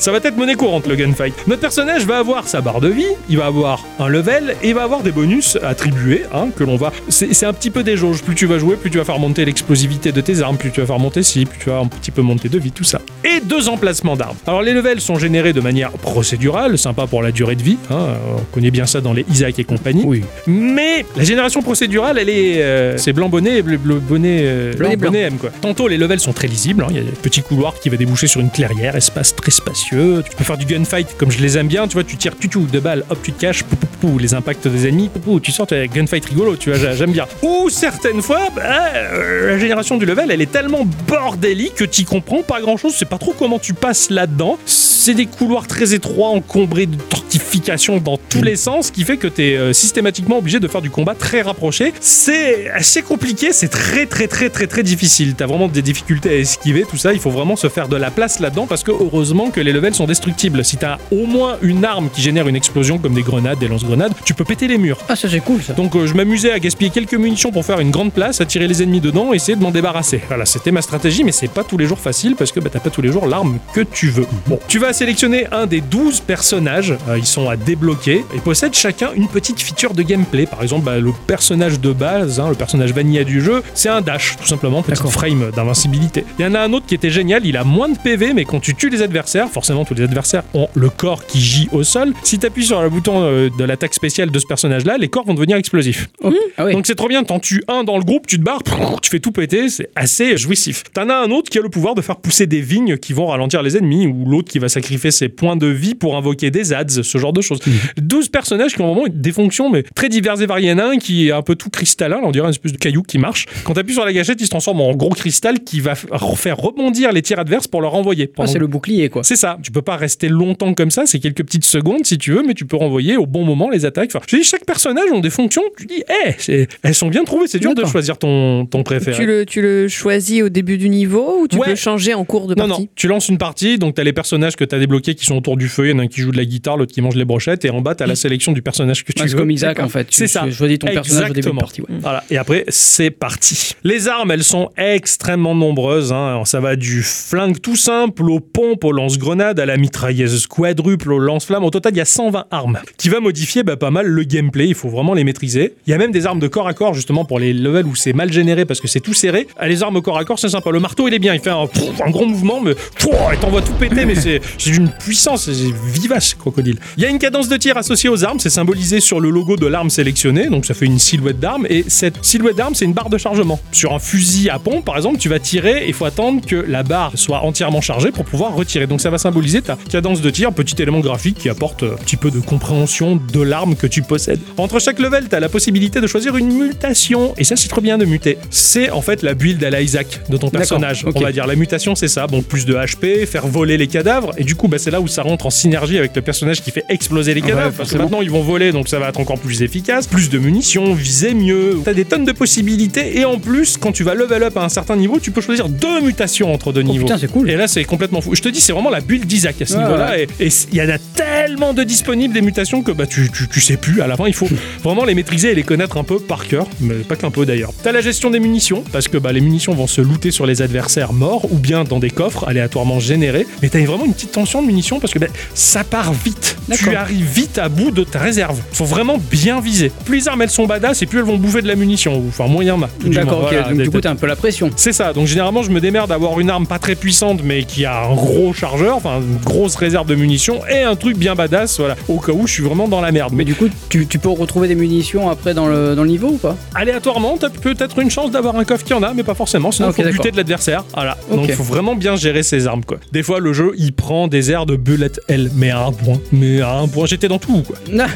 Ça va être monnaie courante le gunfight. Notre personnage va avoir sa barre de vie, il va avoir un level et il va avoir des bonus attribués hein, que l'on va. C'est un petit peu des jauges. Plus tu vas jouer, plus tu vas faire monter l'explosivité de tes armes, plus tu vas faire monter ci, plus tu vas un petit peu monter de vie, tout ça. Et deux emplacements d'armes. Alors les levels sont générés de manière procédurale, sympa pour la durée de vie. hein, on connaît bien ça dans les Isaac et compagnie. Oui. Mais la génération procédurale, elle est. euh, c'est blanc bonnet et bleu, bleu bonnet. euh, Blanc blanc. bonnet M, quoi. Tantôt, les levels sont très lisibles. hein, Il y a des petits couloirs qui va déboucher sur une clairière, espace très spacieux. Tu peux faire du gunfight comme je les aime bien. Tu vois, tu tires tu deux balles, hop, tu te caches, pou, pou, pou, les impacts des ennemis, tu sors, tu as gunfight rigolo. Tu vois, j'a- j'aime bien. Ou certaines fois, bah, euh, la génération du level, elle est tellement bordélique que tu comprends pas grand chose. C'est pas trop comment tu passes là-dedans. C'est des couloirs très étroits, encombrés de tortifications dans tous les sens, qui fait que tu es systématiquement obligé de faire du combat très rapproché. C'est assez compliqué, c'est très très très très très difficile. T'as vraiment des difficultés à esquiver, tout ça. Il faut vraiment se faire de la place là-dedans parce que heureusement que les sont destructibles. Si t'as au moins une arme qui génère une explosion comme des grenades, des lance-grenades, tu peux péter les murs. Ah, ça c'est cool ça. Donc euh, je m'amusais à gaspiller quelques munitions pour faire une grande place, à tirer les ennemis dedans et essayer de m'en débarrasser. Voilà, c'était ma stratégie, mais c'est pas tous les jours facile parce que bah, t'as pas tous les jours l'arme que tu veux. Bon, tu vas sélectionner un des 12 personnages, euh, ils sont à débloquer et possèdent chacun une petite feature de gameplay. Par exemple, bah, le personnage de base, hein, le personnage vanilla du jeu, c'est un dash, tout simplement, D'accord. frame d'invincibilité. Il y en a un autre qui était génial, il a moins de PV, mais quand tu tues les adversaires, forcément tous les adversaires ont le corps qui gît au sol. Si tu appuies sur le bouton euh, de l'attaque spéciale de ce personnage-là, les corps vont devenir explosifs. Ok. Ah oui. Donc c'est trop bien, t'en tues un dans le groupe, tu te barres, tu fais tout péter, c'est assez jouissif. T'en as un autre qui a le pouvoir de faire pousser des vignes qui vont ralentir les ennemis, ou l'autre qui va sacrifier ses points de vie pour invoquer des ads, ce genre de choses. 12 personnages qui ont vraiment des fonctions mais très diverses et variées. Il y en a un qui est un peu tout cristallin, on dirait une espèce de caillou qui marche. Quand t'appuies sur la gâchette, il se transforme en gros cristal qui va faire rebondir les tirs adverses pour leur renvoyer. Ah, c'est le bouclier quoi. c'est ça, tu peux pas rester longtemps comme ça, c'est quelques petites secondes si tu veux, mais tu peux renvoyer au bon moment les attaques. Enfin, je dis, chaque personnage ont des fonctions, tu dis, eh, c'est- elles sont bien trouvées, c'est dur de choisir ton, ton préféré. Tu le, tu le choisis au début du niveau ou tu Ouais. peux changer en cours de Non, partie non, tu lances une partie, donc t'as les personnages que t'as débloqués qui sont autour du feu, il y en a un qui joue de la guitare, l'autre qui mange les brochettes, et en bas t'as la sélection du personnage que tu c'est veux. comme Isaac en fait. Tu- C'est ça. Tu choisis ton personnage au début de partie. ouais. Voilà, et après, c'est parti. Les armes, elles sont extrêmement nombreuses. hein. Alors, Ça va du flingue tout simple aux pompes, aux à la mitrailleuse quadruple, aux lance-flammes. Au total, il y a 120 armes qui va modifier bah, pas mal le gameplay. Il faut vraiment les maîtriser. Il y a même des armes de corps à corps, justement, pour les levels où c'est mal généré parce que c'est tout serré. Ah, Les armes au corps à corps, c'est sympa. Le marteau, il est bien. Il fait un, gros mouvement, mais pff, il t'envoie tout péter, mais c'est d'une puissance vivace, crocodile. Il y a une cadence de tir associée aux armes. C'est symbolisé sur le logo de l'arme sélectionnée. Donc, ça fait une silhouette d'arme. Et cette silhouette d'arme, c'est une barre de chargement. Sur un fusil à pompe, par exemple, tu vas tirer et il faut attendre que la barre soit entièrement chargée pour pouvoir retirer. Donc, ça va symboliser ta cadence de tir, petit élément graphique qui apporte un petit peu de compréhension de l'arme que tu possèdes. Entre chaque level, tu as la possibilité de choisir une mutation. Et ça, c'est trop bien de muter. C'est en fait la build à la Isaac de ton personnage. On va dire la mutation, c'est ça. Donc, plus de HP, faire voler les cadavres. Et du coup, bah, c'est là où ça rentre en synergie avec le personnage qui fait exploser les Ouais, cadavres. parce que maintenant, ils vont voler, donc ça va être encore plus efficace. Plus de munitions, viser mieux. T'as des tonnes de possibilités. Et en plus, quand tu vas level up à un certain niveau, tu peux choisir deux mutations entre deux Oh niveaux. putain, c'est cool. Et là, c'est complètement fou. Je te dis, c'est vraiment la d'Isaac à ce Ouais, niveau-là. Et et il y en a tellement de disponibles des mutations que bah, tu, tu, tu sais plus. À la fin, il faut *laughs* vraiment les maîtriser et les connaître un peu par cœur. Mais pas qu'un peu d'ailleurs. T'as la gestion des munitions, parce que bah, les munitions vont se looter sur les adversaires morts ou bien dans des coffres aléatoirement générés. Mais t'as vraiment une petite tension de munitions parce que bah, ça part vite. Tu arrives vite à bout de ta réserve. Faut vraiment bien viser. Plus les armes elles sont badass et plus elles vont bouffer de la munition. Ou, Enfin, y en a. D'accord, ok. Voilà, Donc du coup, t'as un peu la pression. c'est ça, donc généralement je me démerde d'avoir une arme pas très puissante mais qui a un gros chargeur, enfin une grosse réserve de munitions et un truc bien badass, voilà, au cas où je suis vraiment dans la merde. Mais Mais du coup, tu, tu peux retrouver des munitions après dans le, dans le niveau ou pas? Aléatoirement, t'as peut-être une chance d'avoir un coffre qui en a, mais pas forcément, sinon Ah, ok, faut buter de l'adversaire. Voilà, donc faut vraiment bien gérer ses armes quoi. Des fois le jeu il prend des airs de bullet hell, mais à un point, mais à un point, j'étais dans tout quoi. *laughs*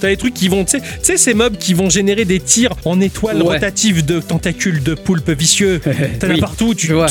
T'as des trucs qui vont, tu sais- ces mobs qui vont générer des tirs en étoiles Ouais. rotatives de tentacules de poulpe vicieux. *laughs* T'en as Oui, partout, tu vois.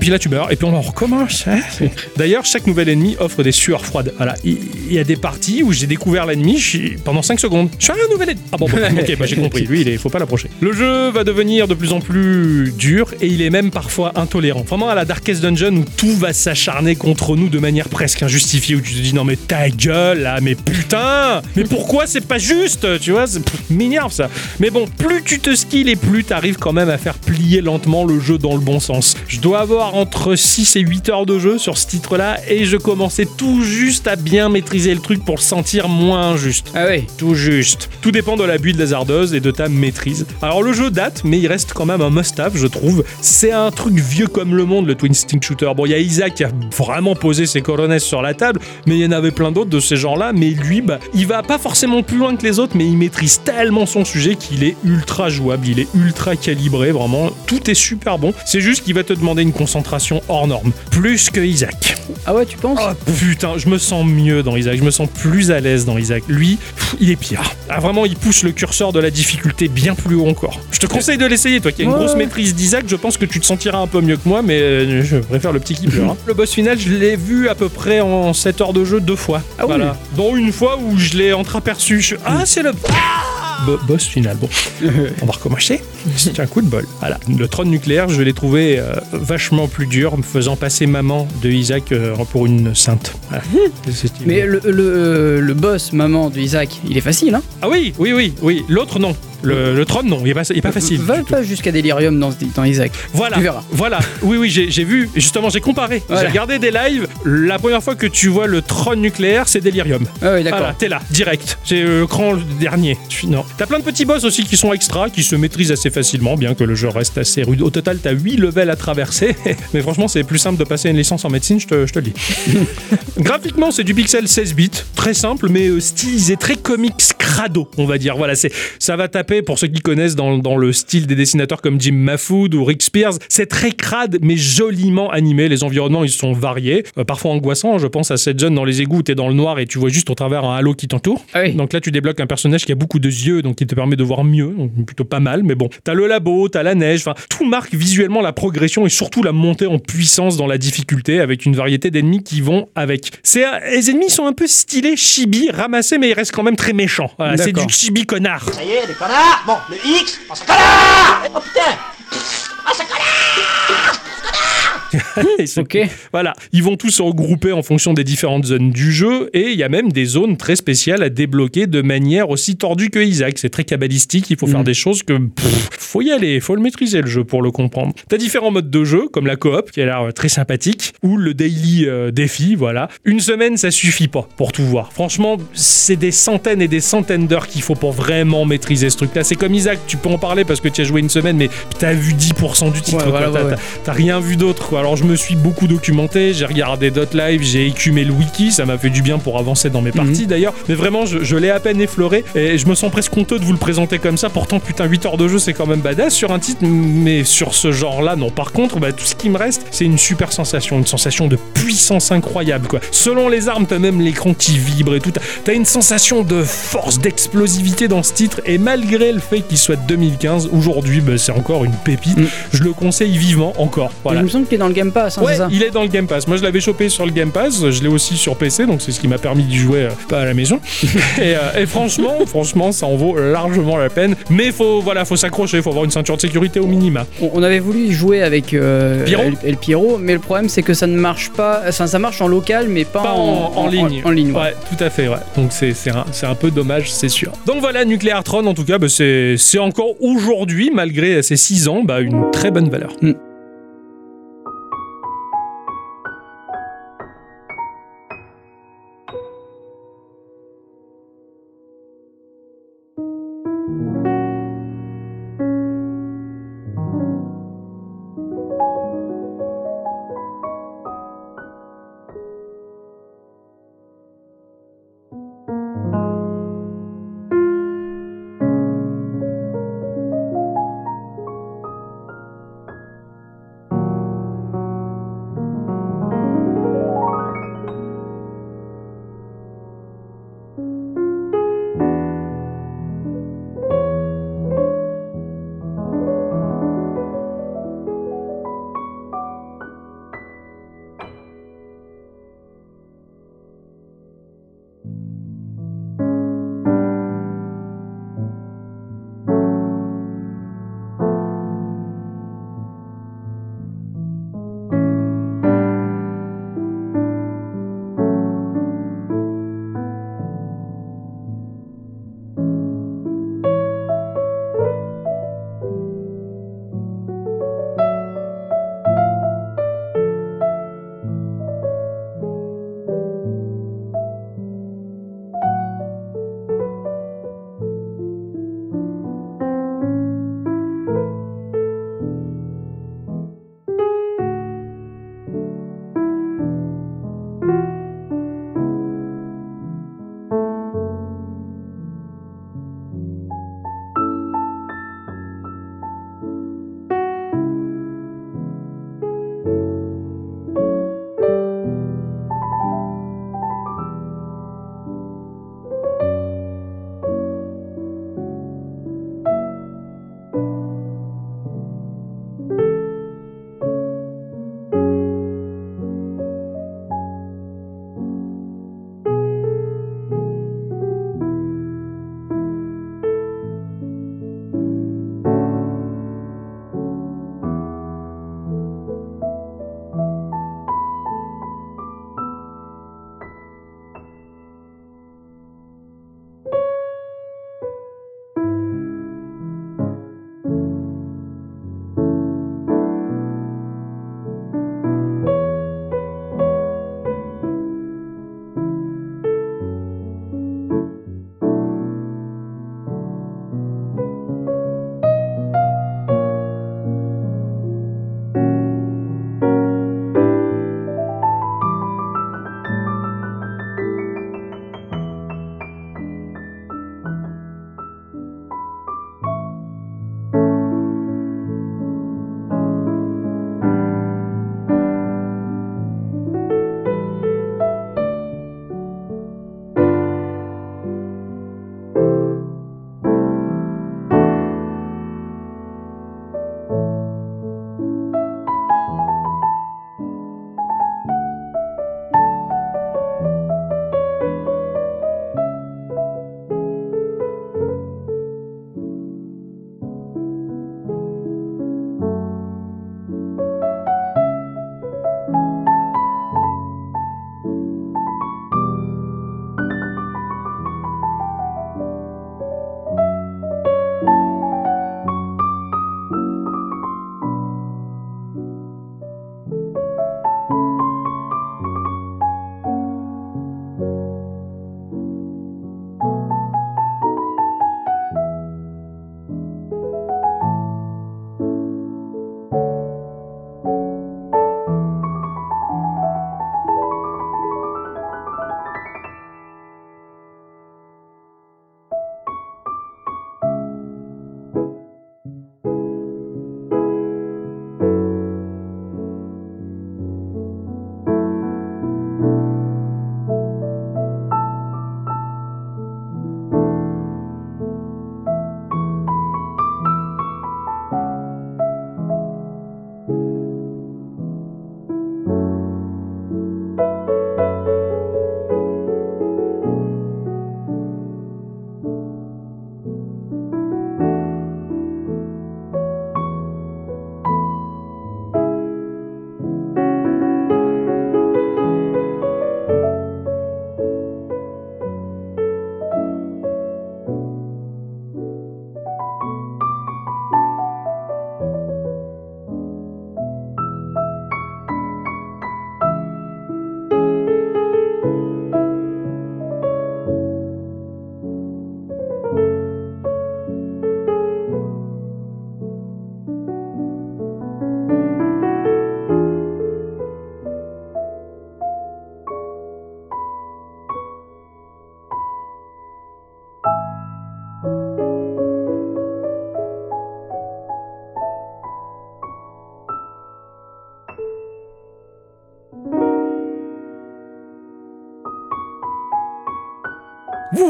Puis là tu meurs, et puis on en recommence. hein. *laughs* D'ailleurs, chaque nouvel ennemi offre des sueurs froides. Voilà, il y a des parties où j'ai découvert l'ennemi pendant 5 secondes. Je suis un nouvel ennemi. Ah bon, bon, ok, bah, j'ai *laughs* compris. Lui, il est, faut pas l'approcher. Le jeu va devenir de plus en plus dur et il est même parfois intolérant. Vraiment à la Darkest Dungeon où tout va s'acharner contre nous de manière presque injustifiée, où tu te dis non mais ta gueule là, mais putain, mais pourquoi c'est pas juste, tu vois, m'énerve ça. Mais bon, plus tu te skills et plus t'arrives quand même à faire plier lentement le jeu dans le bon sens. Je dois avoir entre 6 et 8 heures de jeu sur ce titre-là et je commençais tout juste à bien maîtriser le truc pour le sentir moins injuste. ah oui. Tout juste. Tout dépend de la build hasardeuse et de ta maîtrise. Alors le jeu date, mais il reste quand même un must-have, je trouve. C'est un truc vieux comme le monde, le Twin Stick Shooter. Bon, il y a Isaac qui a vraiment posé ses coronesses sur la table, mais il y en avait plein d'autres de ces genre-là, mais lui, bah, il va pas forcément plus loin que les autres, mais il maîtrise tellement son sujet qu'il est ultra jouable, il est ultra calibré, vraiment, tout est super bon. C'est juste qu'il va te demander une concentration hors norme, plus que Isaac. Ah ouais, tu penses Oh putain, je me sens mieux dans Isaac, je me sens plus à l'aise dans Isaac. Lui, pff, il est pire. Ah, vraiment, il pousse le curseur de la difficulté bien plus haut encore. Je te conseille de l'essayer, toi qui as une Ouais, grosse maîtrise d'Isaac, je pense que tu te sentiras un peu mieux que moi, mais euh, je préfère le petit qui pleure. hein. *laughs* Le boss final, je l'ai vu à peu près en 7 heures de jeu deux fois. Ah oui. voilà. Dont une fois où je l'ai entreaperçu. Je- Ah, c'est le. Bo- boss final, bon. *laughs* On va recommencer. C'est un coup de bol. Voilà. Le trône nucléaire, je l'ai trouvé euh, vachement plus dur, me faisant passer maman de Isaac euh, pour une sainte. Voilà. *laughs* Mais le, le, le boss, maman de Isaac, il est facile, hein? Ah oui, oui, oui, oui. L'autre, non. Le, le trône, non. Il est pas, il est pas facile. Va pas jusqu'à Delirium dans, Isaac. Voilà. Tu verras. Voilà. Oui, oui, j'ai j'ai vu. Justement, j'ai comparé. Voilà. J'ai regardé des lives. La première fois que tu vois le trône nucléaire, c'est Delirium. Ah ouais, d'accord. Voilà, t'es là, direct. C'est le cran le dernier. Je suis- Non. T'as plein de petits boss aussi qui sont extra, qui se maîtrisent assez facilement, bien que le jeu reste assez rude. Au total, t'as 8 levels à traverser. *laughs* Mais franchement, c'est plus simple de passer une licence en médecine, je te, je te le dis. *laughs* Graphiquement, c'est du pixel 16 bits, très simple, mais euh, stylisé, très comics crado, on va dire. Voilà, c'est ça va taper pour ceux qui connaissent dans, dans le style des dessinateurs comme Jim Mahfood ou Rick Spears. C'est très crade, mais joliment animé. Les environnements, ils sont variés, euh, parfois angoissants. Je pense à cette zone dans les égouts où t'es dans le noir et tu vois juste au travers un halo qui t'entoure. Ah oui. Donc là, tu débloques un personnage qui a beaucoup de yeux, donc qui te permet de voir mieux, donc plutôt pas mal. Mais bon, t'as le labo, t'as la neige, enfin, tout marque visuellement la progression et surtout la montée en puissance dans la difficulté avec une variété d'ennemis qui vont avec. C'est un- les ennemis sont un peu stylés chibi, ramassés, mais ils restent quand même très méchants. Voilà, c'est du chibi connard. Ça y est, des connards Bon, le X, oh, c'est connard Oh putain Ils sont- *laughs* Ok. Voilà, ils vont tous se regrouper en fonction des différentes zones du jeu et il y a même des zones très spéciales à débloquer de manière aussi tordue que Isaac. C'est très cabalistique, il faut faire Mhm. des choses que pff, faut y aller, faut le maîtriser le jeu pour le comprendre. T'as différents modes de jeu comme la coop qui a l'air euh, très sympathique ou le daily euh, défi, voilà. Une semaine ça suffit pas pour tout voir. Franchement, c'est des centaines et des centaines d'heures qu'il faut pour vraiment maîtriser ce truc-là. C'est comme Isaac, tu peux en parler parce que tu as joué une semaine mais t'as vu 10% du titre. Ouais, quoi. voilà, T'as- ouais, ouais. T'as rien vu d'autre quoi. Alors je me suis beaucoup documenté, j'ai regardé d'autres lives, j'ai écumé le wiki, ça m'a fait du bien pour avancer dans mes parties d'ailleurs. Mais vraiment, je, je l'ai à peine effleuré et je me sens presque honteux de vous le présenter comme ça. Pourtant, putain, 8 heures de jeu, c'est quand même badass sur un titre, mais sur ce genre-là, non. Par contre, bah, tout ce qui me reste, c'est une super sensation, une sensation de puissance incroyable quoi. Selon les armes, t'as même l'écran qui vibre et tout. T'as- une sensation de force, d'explosivité dans ce titre et malgré le fait qu'il soit de 2015, aujourd'hui, bah, c'est encore une pépite. Mm. Je le conseille vivement encore. Voilà. Il me semble qu'il est dans le Game Pass, hein, Ouais, ça il est dans le Game Pass. Moi, je l'avais chopé sur le Game Pass. Je l'ai aussi sur PC, donc c'est ce qui m'a permis d'y jouer euh, pas à la maison. *laughs* et, euh, et franchement, franchement, ça en vaut largement la peine. Mais faut, voilà, faut s'accrocher. Faut avoir une ceinture de sécurité au minima. On avait voulu y jouer avec euh, Pyro El, El Pyro, mais le problème c'est que ça ne marche pas. Enfin, ça marche en local, mais pas, Pas en, en ligne. En, ligne, ouais. ouais. tout à fait. Ouais. Donc c'est c'est un, un peu dommage, c'est sûr. Donc voilà, Nuclear Tron, en tout cas, bah, c'est c'est encore aujourd'hui, malgré ses 6 ans, bah, une très bonne valeur.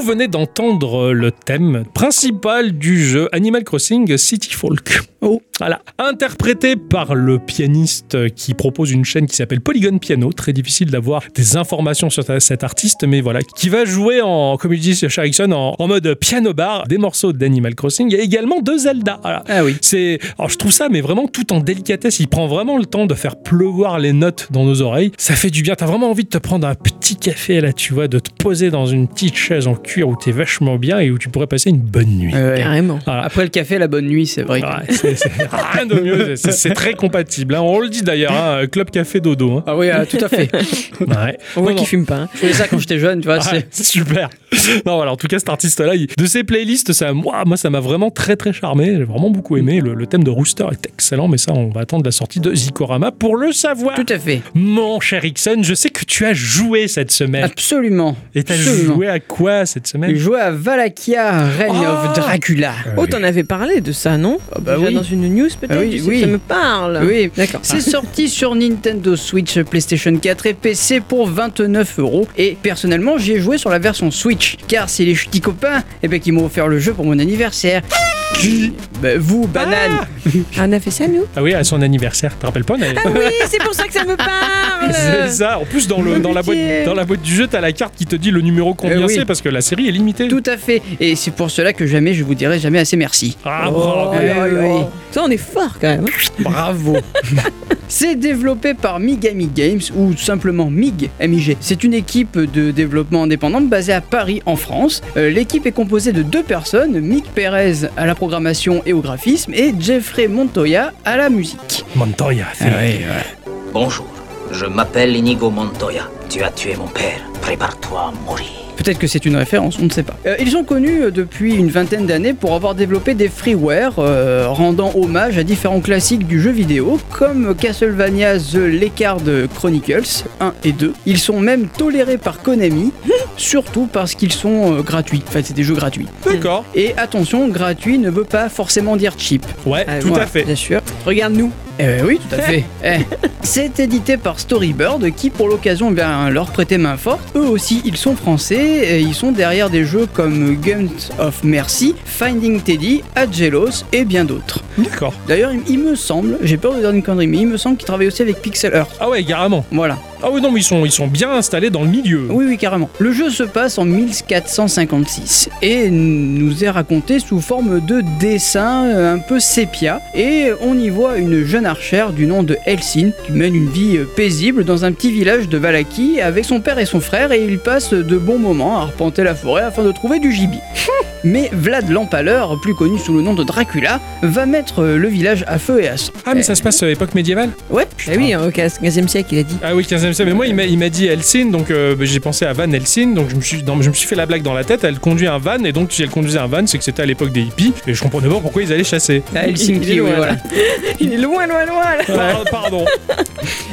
Venez d'entendre le thème principal du jeu Animal Crossing City Folk. Oh. Voilà. Interprété par le pianiste qui propose une chaîne qui s'appelle Polygon Piano. Très difficile d'avoir des informations sur cet artiste, mais voilà. Qui va jouer en, comme il dit chez Ericsson, en, en mode piano bar, des morceaux d'Animal Crossing et également de Zelda. Voilà. Ah oui. C'est, alors je trouve ça, mais vraiment tout en délicatesse. Il prend vraiment le temps de faire pleuvoir les notes dans nos oreilles. Ça fait du bien. T'as vraiment envie de te prendre un petit café là, tu vois, de te poser dans une petite chaise en cuir où t'es vachement bien et où tu pourrais passer une bonne nuit. Ouais. Carrément. Voilà. Après le café, la bonne nuit, c'est vrai. Ouais, c'est, c'est rien de mieux. C'est, très compatible. hein. On le dit d'ailleurs, hein, club café dodo. hein. Ah oui, ah, tout à fait. *laughs* Ouais. On voit qu'il fume pas. hein. Je faisais ça quand j'étais jeune, tu vois. C'est- c'est *laughs* super. Non, voilà, en tout cas, cet artiste-là, il- de ses playlists, ça, moi, moi, ça m'a vraiment très, très charmé. J'ai vraiment beaucoup aimé. Le, le thème de Rooster est excellent, mais ça, on va attendre la sortie de Zikorama pour le savoir. Tout à fait. Mon cher Ixon, je sais que tu as joué cette semaine. Absolument. Et t'as absolument. joué à quoi cette semaine? Jouait à Valakia, Reign Oh of Dracula. Oh, t'en avais parlé de ça, non? Bah Déjà oui. Dans une news peut-être? Ah oui, Oui. Ça me parle. Oui, D'accord. C'est sorti sur Nintendo Switch, PlayStation 4 et PC pour 29 euros. Et personnellement, j'y ai joué sur la version Switch, car c'est les petits copains eh ben, qui m'ont offert le jeu pour mon anniversaire. Qui Bah, Vous, banane. Ah, on a fait ça, nous Ah oui, à son anniversaire. Tu te rappelles pas Naël Ah oui, c'est pour ça que ça me parle *laughs* C'est ça. En plus, dans, le, dans, la boîte, dans la boîte du jeu, t'as la carte qui te dit le numéro combien Euh, oui. c'est parce que la série est limitée. Tout à fait. Et c'est pour cela que jamais je vous dirai jamais assez merci. Ah, Oh, bravo. oui, oui. Ça, on est fort quand même. hein. Bravo. *laughs* C'est développé par Migami Games ou tout simplement MIG, MIG. C'est une équipe de développement indépendante basée à Paris en France. Euh, L'équipe est composée de deux personnes, Mick Perez à la programmation et au graphisme et Jeffrey Montoya à la musique. Montoya. c'est- Bonjour, je m'appelle Inigo Montoya. Tu as tué mon père. Prépare-toi à mourir. Peut-être que c'est une référence, on ne sait pas. Euh, ils sont connus euh, depuis une vingtaine d'années pour avoir développé des freeware euh, rendant hommage à différents classiques du jeu vidéo comme Castlevania The Lekard Chronicles 1 et 2. Ils sont même tolérés par Konami, *laughs* surtout parce qu'ils sont euh, gratuits. En fait, c'est des jeux gratuits. D'accord. Et attention, gratuit ne veut pas forcément dire cheap. Ouais, Ah, tout à fait. Bien sûr. Regarde-nous. Eh oui, tout à fait. *laughs* Eh. C'est édité par Storybird qui, pour l'occasion, bien, leur prêtait main forte. Eux aussi, ils sont français et ils sont derrière des jeux comme Guns of Mercy, Finding Teddy, Agelos et bien d'autres. D'accord. D'ailleurs, il, il me semble, j'ai peur de dire une connerie, mais il me semble qu'ils travaillent aussi avec Pixel Earth. Ah ouais, carrément. Voilà. Ah oui, non, mais ils sont, ils sont bien installés dans le milieu. Oui, oui, carrément. Le jeu se passe en 1456 et nous est raconté sous forme de dessin euh, un peu sépia. Et on y voit une jeune archère du nom de Elsin qui mène une vie euh, paisible dans un petit village de Valaki avec son père et son frère et ils passent de bons moments à arpenter la forêt afin de trouver du gibier. *laughs* Mais Vlad l'Empaleur, plus connu sous le nom de Dracula, va mettre euh, le village à feu et à sang. Ah, mais ça se passe à l'époque médiévale? Ouais, Ah oui, au 15e siècle, il a dit. Ah oui, 15e Mais moi, il m'a- dit Helsin, donc euh, bah, j'ai pensé à Van Helsing, donc je me, suis, dans- je me suis fait la blague dans la tête. Elle conduit un van, et donc si elle conduisait un van, c'est que c'était à l'époque des hippies, et je comprenais pas pourquoi ils allaient chasser. à Il est Helsinki, loin, oui, voilà. *laughs* Il est loin, loin, loin là. Ah, pardon.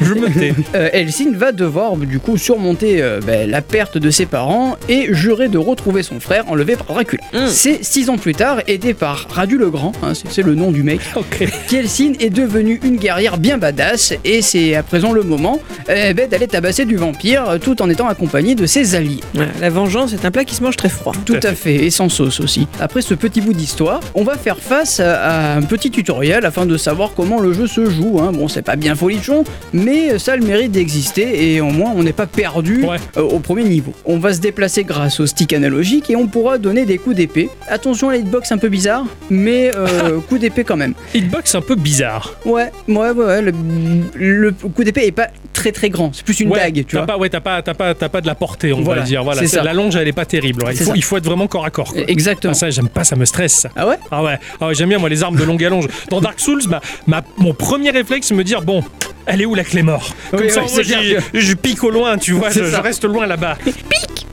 je me tais. Euh, Elsin va devoir du coup surmonter euh, ben, la perte de ses parents et jurer de retrouver son frère enlevé par Dracula. Mm. C'est six ans plus tard, aidé par Radu le Grand, hein, c'est le nom du mec, Ok. qu'Elsin est devenue une guerrière bien badass et c'est à présent le moment euh, d'aller tabasser du vampire euh, tout en étant accompagné de ses alliés. Ouais, La vengeance est un plat qui se mange très froid. Tout à fait, et sans sauce aussi. Après ce petit bout d'histoire, on va faire face à, un petit tutoriel afin de savoir comment le jeu se joue. hein. Bon, c'est pas bien folichon, mais ça a le mérite d'exister et au moins on n'est pas perdu Ouais. euh, au premier niveau. On va se déplacer grâce au stick analogique et on pourra donner des coups d'épée. Attention à la hitbox un peu bizarre, mais euh, *laughs* coup d'épée quand même. Hitbox un peu bizarre. Ouais, ouais, ouais, ouais, le, le coup d'épée est pas très très grand, c'est plus une ouais, dague, tu vois. Pas, ouais, t'as pas, pas, pas de la portée, on Voilà, va dire. Voilà, c'est la longe, elle est pas terrible. ouais. Il, faut, ça. il faut être vraiment corps à corps. quoi. Exactement. Ah, ça, j'aime pas, ça me stresse. ça. Ah ouais? Ah ouais, ah ouais, j'aime bien moi les armes de longue allonge. Dans Dark Souls, ma, ma- mon premier réflexe, c'est me dire bon, elle est où la clé mort? Comme Oui, ça, oui, moi, je pique au loin, tu vois, je, reste loin là-bas. *laughs* Pique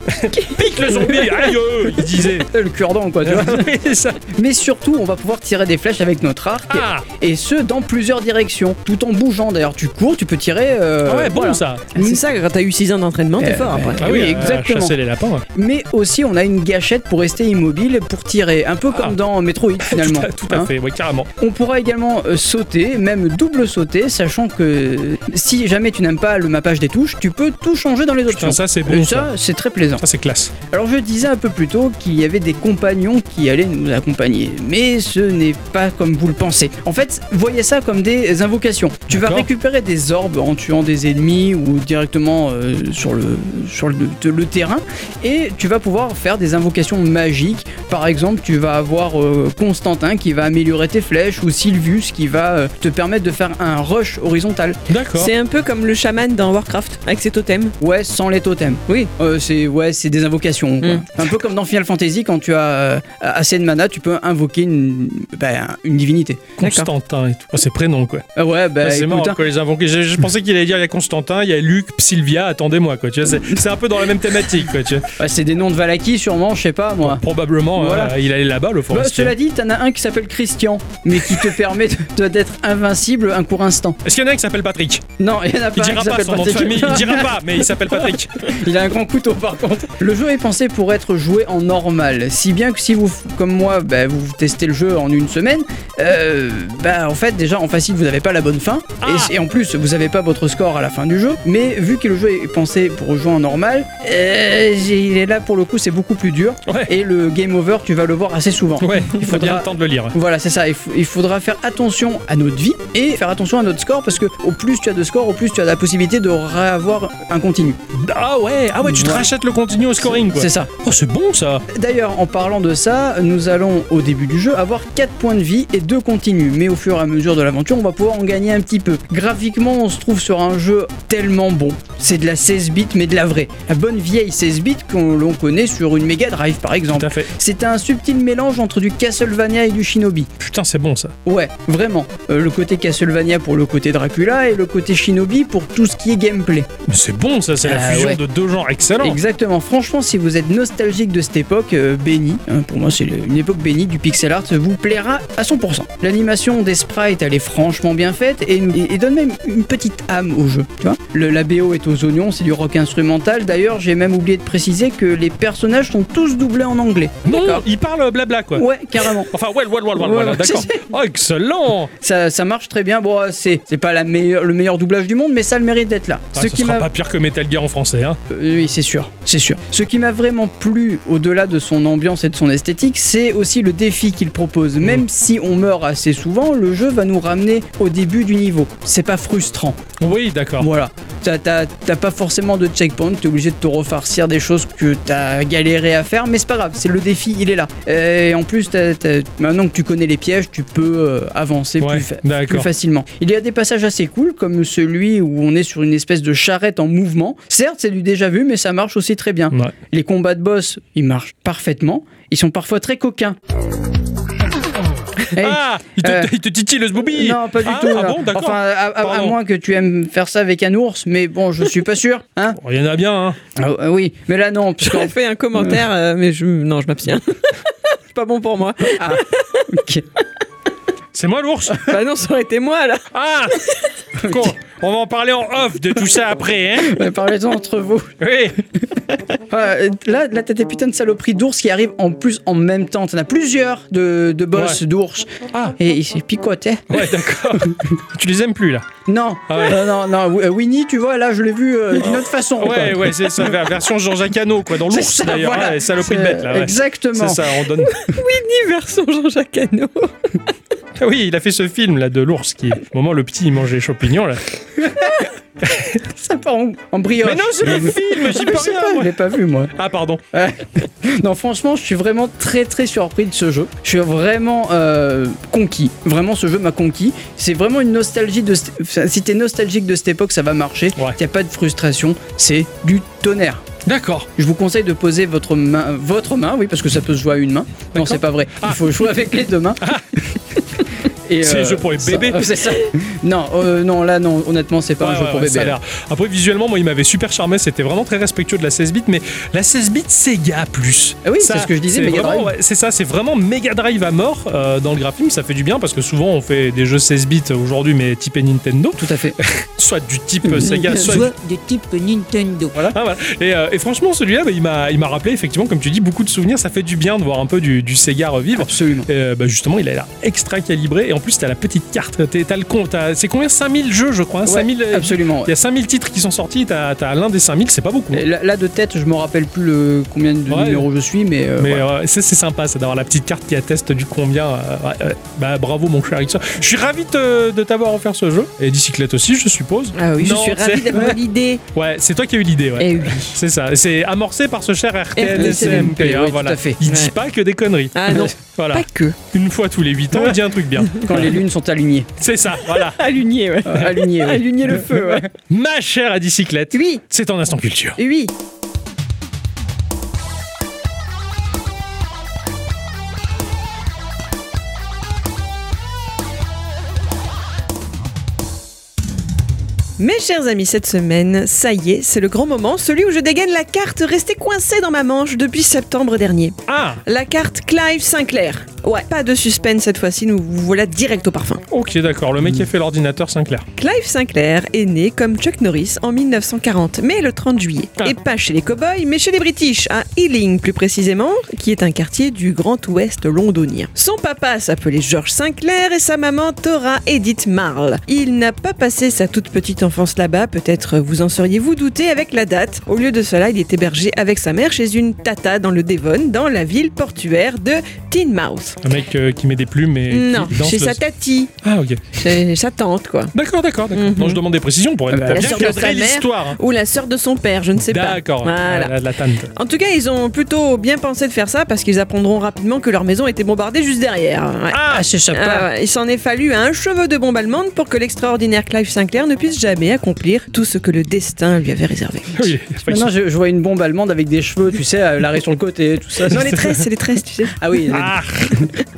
*laughs* Pique le zombie Aïe, il disait. *laughs* Le cure-dent quoi, tu vois. Oui, c'est ça. Mais surtout, on va pouvoir tirer des flèches avec notre arc, Ah. et ce dans plusieurs directions, tout en bougeant. D'ailleurs, tu cours, tu peux tirer. euh, Ah ouais, bon voilà. ça. Ah, C'est ça, quand t'as eu 6 ans d'entraînement, t'es Euh, fort après. ah oui, oui, exactement. Chasser les lapins. Mais aussi, on a une gâchette pour rester immobile, pour tirer, un peu comme Ah. dans Metroid finalement. *laughs* Tout à, tout à hein. fait, carrément. On pourra également euh, sauter, même double sauter, sachant que si jamais tu n'aimes pas le mappage des touches, tu peux tout changer dans les options. Putain, ça c'est Et bon. Ça, ça, c'est très plaisant. ça c'est classe. Alors je disais un peu plus tôt qu'il y avait des compagnons qui allaient nous accompagner, mais ce n'est pas comme vous le pensez. En fait, voyez ça comme des invocations. Tu vas récupérer des orbes en tuant des ennemis ou directement euh, sur, le, sur le, le terrain, et tu vas pouvoir faire des invocations magiques. Par exemple, tu vas avoir euh, Constantin qui va améliorer tes flèches, ou Sylvius qui va euh, te permettre de faire un rush horizontal. D'accord. C'est un peu comme le chaman dans Warcraft, avec ses totems. Ouais, sans les totems. Oui. Euh, c'est ouais, c'est des invocations. quoi. Mm. Un peu comme dans Final Fantasy, quand tu as euh, assez de mana, tu peux invoquer une, bah, une divinité. Constantin et tout. Oh, c'est prénom quoi. Ah ouais, bah Ah, c'est écoute, marrant hein. quoi, les invoquer. Je, je pensais qu'il allait dire il y a Constantin, il y a Luc, Sylvia, attendez-moi quoi. Tu vois, c'est, un peu dans la même thématique quoi. Tu vois. Bah, c'est des noms de Valaki, sûrement, je sais pas moi. Probablement, Voilà. euh, il allait là-bas le Bah, forestier. cela dit, t'en as un qui s'appelle Christian, mais qui te permet d'être invincible un court instant. Est-ce qu'il y en a un qui s'appelle Patrick? Non, il y en a pas Il un dira qui pas s'appelle son nom de Patrick. famille, il dira pas, mais il s'appelle Patrick. *laughs* Il a un grand couteau par contre. Le jeu est pensé pour être joué en normal, si bien que si vous, comme moi, bah, vous testez le jeu en une semaine, euh, bah en fait déjà en facile vous n'avez pas la bonne fin Ah. et, et en plus vous n'avez pas votre score à la fin du jeu. Mais vu que le jeu est pensé pour jouer en normal, euh, il est là pour le coup c'est beaucoup plus dur Ouais. et le game over tu vas le voir assez souvent. Ouais, il faut faudra- bien le temps de le lire. Voilà, c'est ça. Il, faudra faire attention à notre vie et faire attention à notre score parce que au plus tu as de score, au plus tu as la possibilité de réavoir un continu. Ah ouais, ah ouais, tu te rachètes le continu au scoring. C'est ça. Oh, c'est bon ça. D'ailleurs, en parlant de ça, nous allons au début du jeu avoir 4 points de vie et 2 continus. Mais au fur et à mesure de l'aventure, on va pouvoir en gagner un petit peu. Graphiquement, on se trouve sur un jeu tellement bon. C'est de la 16 bits, mais de la vraie. La bonne vieille 16 bits qu'on l'on connaît sur une Mega Drive par exemple. C'est un subtil mélange entre du Castlevania et du Shinobi. Putain, c'est bon ça. Ouais, vraiment. Euh, le côté Castlevania pour le côté Dracula et le côté Shinobi pour tout ce qui est gameplay. Mais c'est bon ça, c'est la Ah, fusion ouais. de deux genres excellents. Exactement. Franchement, si vous êtes nostalgique de cette époque euh, bénie, hein, pour moi c'est une époque bénie du pixel art, vous plaira à 100%. L'animation des sprites, elle est franchement bien faite et, et- et donne même une petite âme au jeu. Tu vois le, la BO est aux oignons, c'est du rock instrumental. D'ailleurs, j'ai même oublié de préciser que les personnages sont tous doublés en anglais. Non, il parle blabla quoi. Ouais, carrément. Enfin, ouais, ouais, ouais, ouais, Ouais, voilà, d'accord. *laughs* Oh, excellent Ça, ça marche très bien. Bon, c'est pas la meilleure, le meilleur doublage du monde, mais ça a le mérite d'être là. Ah, Ce qui sera pas pire que Metal Gear en français, hein. Euh, oui, c'est sûr, c'est sûr. Ce qui m'a vraiment plu, au-delà de son ambiance et de son esthétique, c'est aussi le défi qu'il propose. Mm. Même si on meurt assez souvent, le jeu va nous ramener au début du niveau. C'est pas frustrant. Oui, d'accord. Voilà. T'as- T'as t'as pas forcément de checkpoint, t'es obligé de te refarcir des choses que t'as galéré à faire, mais c'est pas grave, c'est le défi, il est là. Et en plus, maintenant que tu connais les pièges, tu peux euh, avancer Ouais, plus, fa- d'accord. plus facilement. Il y a des passages assez cool, comme celui où on est sur une espèce de charrette en mouvement. Certes, c'est du déjà vu, mais ça marche aussi très bien. Ouais. Les combats de boss, ils marchent parfaitement. Ils sont parfois très coquins. Hey, Ah il te, euh, il te titille le zboubi non, pas du Ah, tout. Ah bon, d'accord. Enfin, à, à- à Pardon. moins que tu aimes faire ça avec un ours, mais bon, je suis pas sûr. Hein Bon, Il y en a bien, hein. Ah, ah oui, mais là non, parce J'aurais fait un commentaire, euh, mais je, non, je m'abstiens. *laughs* C'est pas bon pour moi. ah, ok. C'est moi l'ours *laughs* Bah non, ça aurait été moi là. Ah *laughs* Con, On va en parler en off de tout ça après, hein Ouais, Parlez-en entre vous. Oui *laughs* Ah, euh, là, là t'as des putains de saloperies d'ours qui arrivent en plus en même temps. T'en as plusieurs de, de boss Ouais. d'ours. Ah. Et ils se picotent. hein. Ouais, d'accord. tu les aimes plus, là Non, Ah ouais. non, non, non. Euh, Winnie, tu vois, là, je l'ai vu euh, d'une autre façon. Ouais, quoi. ouais, c'est ça, la version Jean-Jacques Hano, quoi, dans C'est l'ours, ça, d'ailleurs. voilà. Ouais, saloperie de C'est- bête, là, ouais. Exactement. C'est ça, on donne... Ni version Jean-Jacques Hano. Ah oui, il a fait ce film, là, de l'ours, qui... Au moment, le petit, il mange les champignons, là. *laughs* Ça part en, en brioche. Mais non, c'est le film, j'y *laughs* Je peux rien, pas, je l'ai pas vu, moi. Ah, pardon. *laughs* Non, franchement, je suis vraiment très très surpris de ce jeu. Je suis vraiment euh, conquis. Vraiment, ce jeu m'a conquis. C'est vraiment une nostalgie de. Si t'es nostalgique de cette époque, ça va marcher. Ouais. Y a pas de frustration. C'est du tonnerre. D'accord. Je vous conseille de poser votre main, votre main, oui, parce que ça peut se jouer à une main. Non, c'est pas vrai. Ah. Il faut jouer avec les deux mains. Et, C'est euh, les jeux pour les bébés. *laughs* C'est ça. Non, euh, non, là, non, honnêtement, c'est pas un Ouais, jeu ouais, pour ouais, ça a bébé. l'air. Après, visuellement, moi, il m'avait super charmé. C'était vraiment très respectueux de la 16 bits, mais la 16 bits Sega plus. Ah oui, Ça, c'est ce que je disais, c'est Mega vraiment- Drive. ouais, c'est ça, c'est vraiment Mega Drive à mort euh, dans le graphisme. Ça fait du bien parce que souvent on fait des jeux 16 bits aujourd'hui, mais type Nintendo, Tout à fait. *laughs* soit du type Sega, soit. Soit de type Nintendo. Voilà. Ah, voilà. Et, euh, et franchement, celui-là, bah, il m'a, il m'a rappelé effectivement, comme tu dis, beaucoup de souvenirs. Ça fait du bien de voir un peu du, du Sega revivre. Absolument. Et, bah, justement, il a l'air extra calibré. Et en plus, t'as la petite carte. T'as le compte. t'as- C'est combien 5000 jeux, je crois. hein, 5000, euh, Absolument. Il y a 5000 titres qui sont sortis. T'as as l'un des 5000, c'est pas beaucoup. Et Là, là, de tête, je me rappelle plus le combien de Ouais. numéros je suis, mais, euh, Mais ouais. euh, ça, c'est sympa, ça d'avoir la petite carte qui atteste du combien. euh, ouais, ouais. Bah bravo mon cher Ixon. Je suis ravi de, de t'avoir offert ce jeu. Et bicyclette aussi, je suppose. Ah oui, je suis c'est- ravie d'avoir *laughs* l'idée. Ouais, c'est toi qui as eu l'idée. Ouais. Eh oui. C'est ça. C'est amorcé par ce cher RTL RTL SMP. hein, oui, tout voilà. à fait. Il Ouais. dit pas que des conneries. Ah non, *laughs* Voilà. pas que. Une fois tous les 8 ans, il dit un truc bien. *laughs* quand les lunes sont alignées. C'est ça, voilà. *laughs* Aligné, ouais. Alignées, le feu, ouais. Ma chère à bicyclette, Oui, c'est ton instant culture. oui. Mes chers amis, cette semaine, ça y est, c'est le grand moment, celui où je dégaine la carte restée coincée dans ma manche depuis septembre dernier. Ah, La carte Clive Sinclair. Ouais, pas de suspense cette fois-ci, nous vous voilà direct au parfum. ok, d'accord. Le mec qui a fait l'ordinateur Sinclair. Clive Sinclair est né comme Chuck Norris en 1940, mais le 30 juillet. Ah. Et pas chez les cowboys, mais chez les British, à Ealing plus précisément, qui est un quartier du Grand Ouest londonien. Son papa s'appelait George Sinclair et sa maman Tora Edith Marle. Il n'a pas passé sa toute petite enfance là-bas, peut-être vous en seriez-vous douté avec la date. Au lieu de cela, il est hébergé avec sa mère chez une tata dans le Devon, dans la ville portuaire de Teignmouth. Un mec euh, qui met des plumes et. Non, qui danse chez le- sa tati, Ah, ok. chez sa tante quoi. D'accord, d'accord, d'accord. Mhm. Non, je demande des précisions pour être bah, t'as la bien sœur de cadré sa mère. l'histoire. hein. Ou la sœur de son père, je ne sais pas. D'accord. Voilà. La, la tante. En tout cas, ils ont plutôt bien pensé de faire ça parce qu'ils apprendront rapidement que leur maison était bombardée juste derrière. Ouais. Ah, Ah, c'est Ah ouais, il s'en est fallu à un cheveu de bombe allemande pour que l'extraordinaire Clive Sinclair ne puisse jamais accomplir tout ce que le destin lui avait réservé. *laughs* oui. Maintenant, je, je vois une bombe allemande avec des cheveux, tu sais, l'arrêt sur le côté, tout ça. Non, les tresses, c'est les tresses, tu sais. Ah oui, Ah,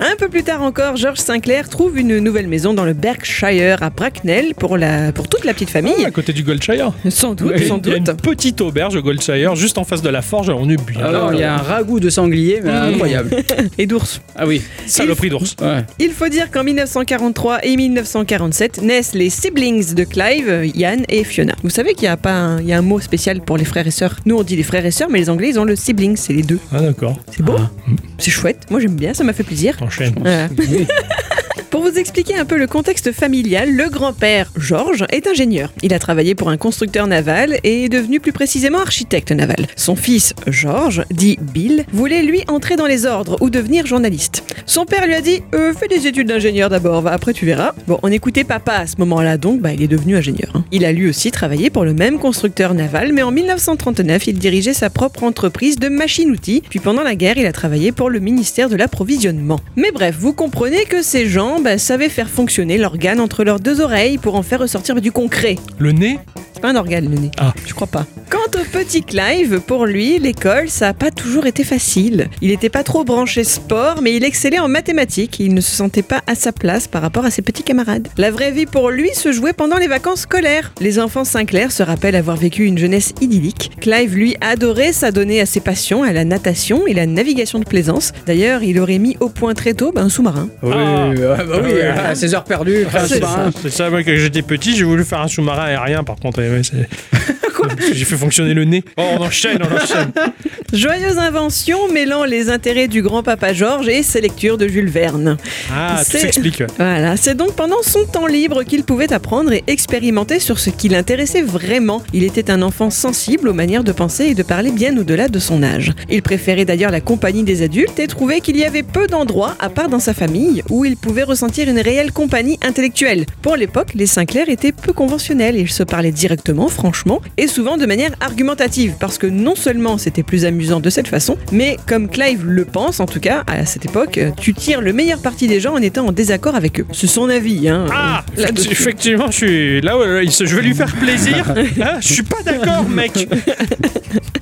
Un peu plus tard encore, George Sinclair trouve une nouvelle maison dans le Berkshire à Bracknell pour, la, pour toute la petite famille. à côté du Goldshire. Sans doute, Il y a sans il y a doute. une petite auberge Goldshire juste en face de la forge. On est bien. alors il y a un ragoût de sanglier, mais incroyable. *laughs* Et d'ours. Ah oui. Saloperie d'ours. Ouais. Il faut dire qu'en 1943 et 1947 naissent les siblings de Clive, Ian et Fiona. Vous savez qu'il y a pas un, il y a un mot spécial pour les frères et sœurs. Nous on dit les frères et sœurs, mais les Anglais ils ont le siblings, c'est les deux. Ah, d'accord. C'est beau, Ah, c'est chouette. Moi j'aime bien, ça m'a fait plaisir. Enchaîne. Voilà. *laughs* Pour vous expliquer un peu le contexte familial, le grand-père, Georges, est ingénieur. Il a travaillé pour un constructeur naval et est devenu plus précisément architecte naval. Son fils, Georges, dit Bill, voulait lui entrer dans les ordres ou devenir journaliste. Son père lui a dit euh, Fais des études d'ingénieur d'abord, va après tu verras. Bon, on écoutait papa à ce moment-là, donc bah, il est devenu ingénieur. hein. Il a lui aussi travaillé pour le même constructeur naval, mais en 1939, il dirigeait sa propre entreprise de machines-outils. Puis pendant la guerre, il a travaillé pour le ministère de l'approvisionnement. Mais bref, vous comprenez que ces gens bah, savaient faire fonctionner l'organe entre leurs deux oreilles pour en faire ressortir du concret. Le nez C'est pas un organe, le nez. Ah. Je crois pas. Quant au petit Clive, pour lui, l'école, ça a pas toujours été facile. Il était pas trop branché sport, mais il excellait en mathématiques. Il ne se sentait pas à sa place par rapport à ses petits camarades. La vraie vie pour lui se jouait pendant les vacances scolaires. Les enfants Sinclair se rappellent avoir vécu une jeunesse idyllique. Clive, lui, adorait s'adonner à ses passions, à la natation et la navigation de plaisance. D'ailleurs, il aurait mis au point très tôt bah, un sous-marin. Oui, Ah. Ah, bah oui, Ouais. à 16 heures perdues, Ah, c'est ça, moi, quand j'étais petit, j'ai voulu faire un sous-marin aérien, par contre. ouais, *laughs* J'ai fait fonctionner le nez. Oh, on enchaîne, on enchaîne. *laughs* Joyeuse invention mêlant les intérêts du grand-papa Georges et ses lectures de Jules Verne. Ah, tout s'explique. ouais. Voilà, c'est donc pendant son temps libre qu'il pouvait apprendre et expérimenter sur ce qui l'intéressait vraiment. Il était un enfant sensible aux manières de penser et de parler bien au-delà de son âge. Il préférait d'ailleurs la compagnie des adultes et trouvait qu'il y avait peu d'endroits, à part dans sa famille, où il pouvait ressentir une réelle compagnie intellectuelle. Pour l'époque, les Sinclair étaient peu conventionnels, ils se parlaient directement, franchement, et souvent de manière argumentative, parce que non seulement c'était plus amusant de cette façon, mais comme Clive le pense, en tout cas, à cette époque, euh, tu tires le meilleur parti des gens en étant en désaccord avec eux. C'est son avis, hein. Ah, euh, effectivement, je suis là, je vais lui faire plaisir. Hein, *laughs* je suis pas d'accord, mec. *laughs*